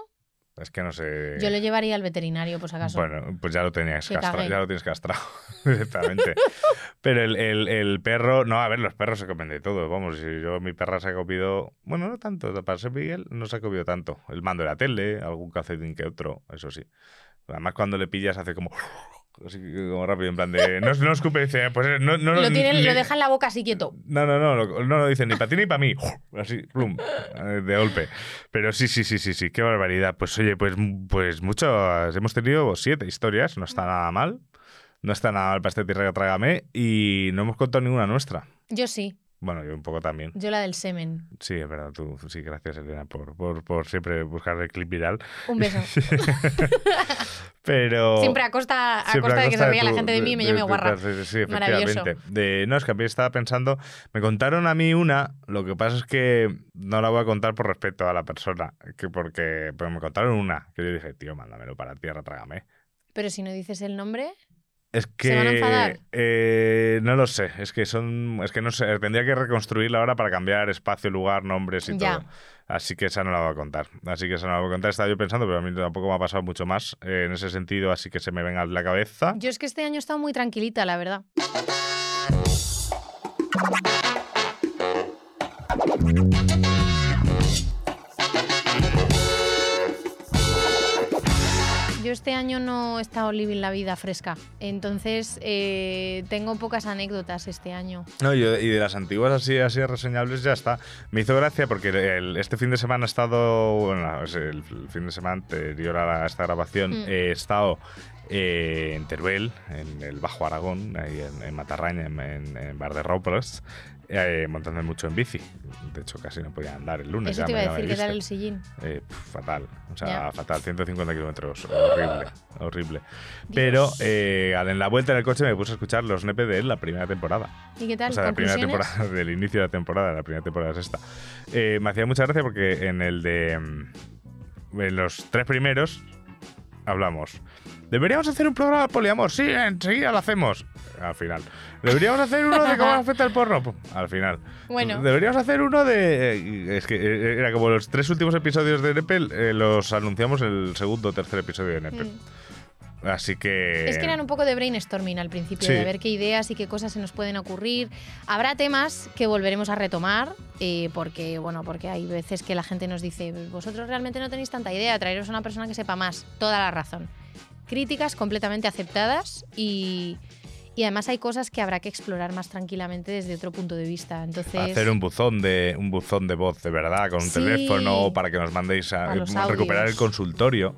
Es que no sé. Yo lo llevaría al veterinario, por si acaso. Bueno, pues ya lo tenías castrado, ya lo tienes castrado directamente. Pero el, el- el perro, no, a ver, los perros se comen de todo. Vamos, si yo mi perra se ha comido, bueno, no tanto, para ser Miguel no se ha comido tanto. El mando de la tele, algún calcetín que otro, eso sí. Además cuando le pillas hace como así como rápido, en plan de no, no escupe, dice, pues no, no, lo, tiene, ni- lo deja en la boca así quieto. no, no, no, lo- no lo dicen ni para ti ni para mí. Así, plum, eh, de golpe. Pero sí, sí, sí, sí, sí, qué barbaridad. Pues oye, pues, pues muchas, hemos tenido siete historias, no está nada mal. No está nada mal para este tierra que trágame y no hemos contado ninguna nuestra. Yo sí, Bueno, yo un poco también. yo la del semen. Sí, es verdad, tú, sí, gracias Elena por, por, por siempre buscar el clip viral. Un beso. Pero... Siempre a costa, a Siempre costa de que se ría la gente de mí y me llame guarra. Sí, sí, efectivamente. De, no, es que a mí estaba pensando, me contaron a mí una, lo que pasa es que no la voy a contar por respeto a la persona, que porque pero me contaron una, que yo dije, tío, mándamelo para tierra, trágame. Pero si no dices el nombre, Es que ¿Se van a enfadar? eh, no lo sé, es que son, es que no sé, tendría que reconstruirla ahora para cambiar espacio, lugar, nombres y Ya. todo. Así que esa no la voy a contar. Así que esa no la voy a contar. Estaba yo pensando, pero a mí tampoco me ha pasado mucho más eh, en ese sentido, así que se me venga a la cabeza. yo es que este año he estado muy tranquilita, la verdad. Yo este año no he estado living la vida fresca, entonces eh, tengo pocas anécdotas este año. No, yo- y de las antiguas así, así reseñables ya está. Me hizo gracia porque el- este fin de semana he estado, bueno, el, el fin de semana anterior a esta grabación, Mm. he estado eh, en Teruel, en el Bajo Aragón, ahí en, en Matarraña, en, en, en Bar de Robles, eh, montando mucho en bici. De hecho, casi no podía andar el lunes. Eso ya te me- iba a decir, ¿qué tal el sillín? Eh, pf, fatal, o sea, Ya. fatal, 150 kilómetros, horrible, horrible. Pero eh, en la vuelta en el coche me puse a escuchar los nepe de la primera temporada. ¿Y qué tal? O sea, la primera temporada, del inicio de la temporada, la primera temporada es esta. Eh, me hacía mucha gracia porque en el de. mm, En los tres primeros hablamos. ¿Deberíamos hacer un programa de poliamor? Sí, enseguida lo hacemos. Al final. ¿Deberíamos hacer uno de cómo afecta el porno? Al final. Bueno. Deberíamos hacer uno de. Es que eh, era como los tres últimos episodios de Nepel, eh, los anunciamos el segundo o tercer episodio de Nepel. Así que. Es que eran un poco de brainstorming al principio, Sí. de ver qué ideas y qué cosas se nos pueden ocurrir. Habrá temas que volveremos a retomar, eh, porque, bueno, porque hay veces que la gente nos dice, vosotros realmente no tenéis tanta idea, traeros a una persona que sepa más. Toda la razón. Críticas completamente aceptadas y, y además hay cosas que habrá que explorar más tranquilamente desde otro punto de vista. Entonces, Hacer un buzón de un buzón de voz de verdad con un Sí. teléfono para que nos mandéis a, recuperar el consultorio.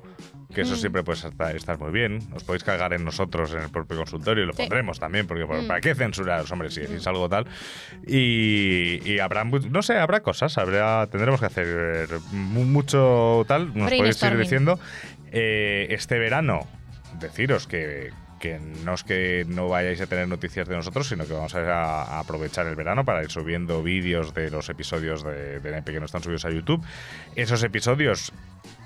Que eso Mm. siempre pues está, está muy bien. Os podéis cargar en nosotros en el propio consultorio y lo Sí. pondremos también, porque ¿para- Mm. ¿para qué censuraros, hombre, si decís algo tal? Y, y habrá, no sé, habrá cosas, habrá, tendremos que hacer mu- mucho tal, nos podéis ir diciendo. Eh, este verano, deciros que, que no es que no vayáis a tener noticias de nosotros, sino que vamos a, aprovechar el verano para ir subiendo vídeos de los episodios de, de NP que no están subidos a YouTube. Esos episodios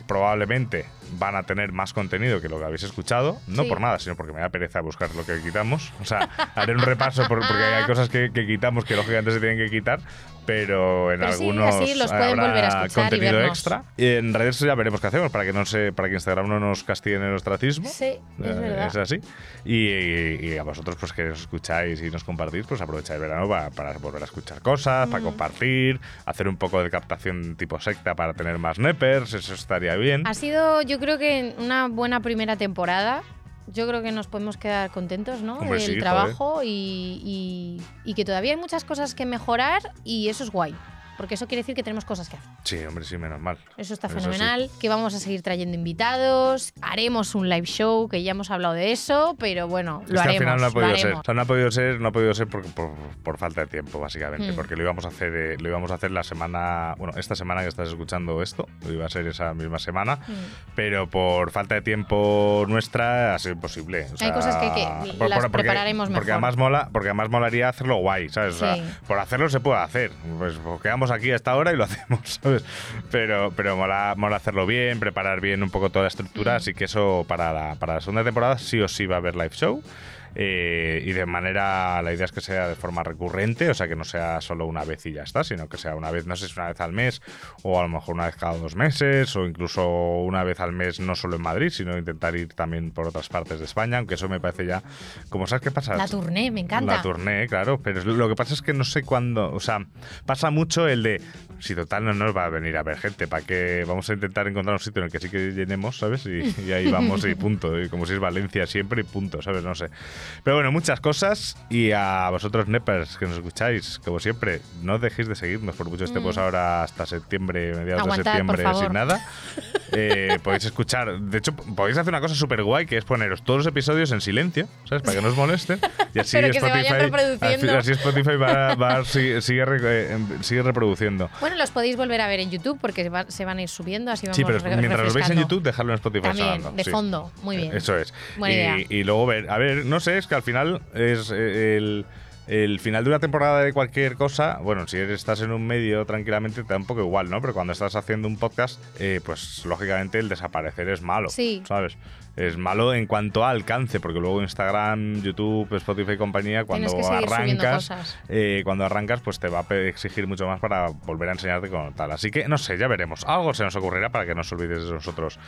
probablemente van a tener más contenido que lo que habéis escuchado, no Sí. por nada, sino porque me da pereza buscar lo que quitamos. O sea, haré un repaso por- porque hay cosas que, que quitamos que lógicamente se tienen que quitar, pero en Pero sí, algunos así los habrá volver a y contenido vernos. extra. Y en redes ya veremos qué hacemos para que no se, para que Instagram no nos castigue en el ostracismo. sí, es Eh, verdad. Es así. Y, y- y a vosotros, pues que os escucháis y nos compartís, pues aprovecháis el verano para, para volver a escuchar cosas, para Mm. compartir, hacer un poco de captación tipo secta para tener más nepers, eso estaría bien. Ha sido, yo creo que una buena primera temporada. Yo creo que nos podemos quedar contentos, ¿no? Hombre, Del sí, trabajo y, y- y que todavía hay muchas cosas que mejorar y eso es guay. Porque eso quiere decir que tenemos cosas que hacer. Sí, hombre, sí, menos mal. Eso está Eso sí. fenomenal. Que vamos a seguir trayendo invitados. Haremos un live show, que ya hemos hablado de eso, pero bueno, Es lo que haremos. al final no ha podido ser. O sea, no ha podido ser, no ha podido ser por, por, por falta de tiempo, básicamente. Mm. Porque lo íbamos a hacer, eh, lo íbamos a hacer la semana, bueno, esta semana que estás escuchando esto, lo iba a ser esa misma semana, Mm. pero por falta de tiempo nuestra ha sido imposible. O sea, cosas que- que las prepararemos Porque mejor. además mola, porque además molaría hacerlo guay, ¿sabes? O sea, Sí. por hacerlo se puede hacer. Pues, pues quedamos aquí a esta hora y lo hacemos. Pero, pero mola, hacerlo bien, preparar bien un poco toda la estructura, así que eso para la, para la segunda temporada sí o sí va a haber live show. Eh, y de manera, la idea es que sea de forma recurrente, o sea, que no sea solo una vez y ya está, sino que sea una vez, no sé si una vez al mes, o a lo mejor una vez cada dos meses, o incluso una vez al mes, no solo en Madrid, sino intentar ir también por otras partes de España, aunque eso me parece ya, como sabes qué pasa. La tournée, me encanta. La tournée, claro, pero lo que pasa es que no sé cuándo, o sea, pasa mucho el de, si total no nos va a venir a ver gente, ¿para que vamos a intentar encontrar un sitio en el que sí que llenemos, ¿sabes? Y, y ahí vamos y punto, y como si es Valencia siempre y punto, ¿sabes? No sé. Pero bueno, muchas cosas y a vosotros, Nepers, que nos escucháis, como siempre, no dejéis de seguirnos, por mucho estemos Mm. ahora hasta septiembre, mediados Aguantad, de septiembre, sin nada. Eh, podéis escuchar, de hecho, podéis hacer una cosa súper guay, que es poneros todos los episodios en silencio, ¿sabes? Para que no os molesten. Y así reproduciendo. así Spotify va, va- sigue, sigue eh, sigue reproduciendo. Bueno, los podéis volver a ver en YouTube porque se van, se van a ir subiendo, así vamos Sí, pero re- mientras lo veis en. YouTube, dejadlo en Spotify También, sonando, de sí. fondo. Muy bien. Eso es. Buena idea. y, y luego ver, a ver, no sé, es que al final es eh, el, el final de una temporada de cualquier cosa. Bueno, si estás en un medio tranquilamente te da un poco igual, ¿no? Pero cuando estás haciendo un podcast, eh, pues lógicamente el desaparecer es malo. Sí. ¿Sabes? Es malo en cuanto a alcance, porque luego Instagram, YouTube, Spotify y compañía, cuando que arrancas, eh, cuando arrancas, pues te va a exigir mucho más para volver a enseñarte con tal. Así que no sé, ya veremos. Algo se nos ocurrirá para que no os olvidéis de nosotros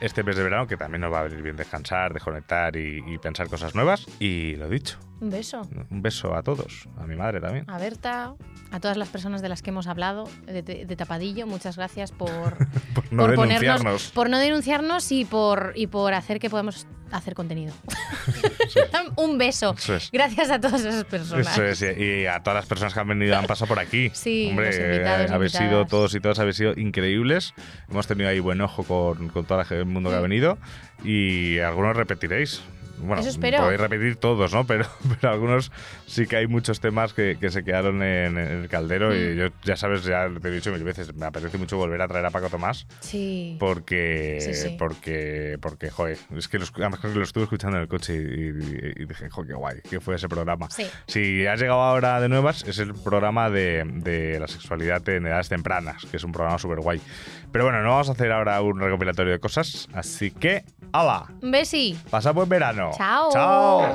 este mes de verano, que también nos va a venir bien descansar, desconectar y, y pensar cosas nuevas. Y lo dicho, Un beso. un beso a todos, a mi madre también. A Berta, a todas las personas de las que hemos hablado, de, de- de tapadillo, muchas gracias por, Por no por denunciarnos. por no denunciarnos y por, y por hacer que podamos hacer contenido. Un beso. Eso es. Gracias a todas esas personas. Eso es, y a todas las personas que han venido, han pasado por aquí. Sí, Hombre, los invitados, eh, habéis sido invitadas. todos y todas, habéis sido increíbles. Hemos tenido ahí buen ojo con, con todo el mundo que ha venido y algunos repetiréis. Bueno, Eso espero. podéis repetir todos, ¿no? Pero, pero algunos sí que hay muchos temas que, que se quedaron en, en el caldero Mm. y yo, ya sabes, ya te he dicho mil veces, me apetece mucho volver a traer a Paco Tomás Sí. porque, Sí, sí. porque, porque, joder, es que lo, escu- además que lo estuve escuchando en el coche y, y- y dije, joder, qué guay, que fue ese programa. Sí. Si has llegado ahora de nuevas, es el programa de, de la sexualidad en edades tempranas, que es un programa súper guay. Pero bueno, no vamos a hacer ahora un recopilatorio de cosas, así que, ¡hala! Un besi. Pasa buen verano. Chao. Chao.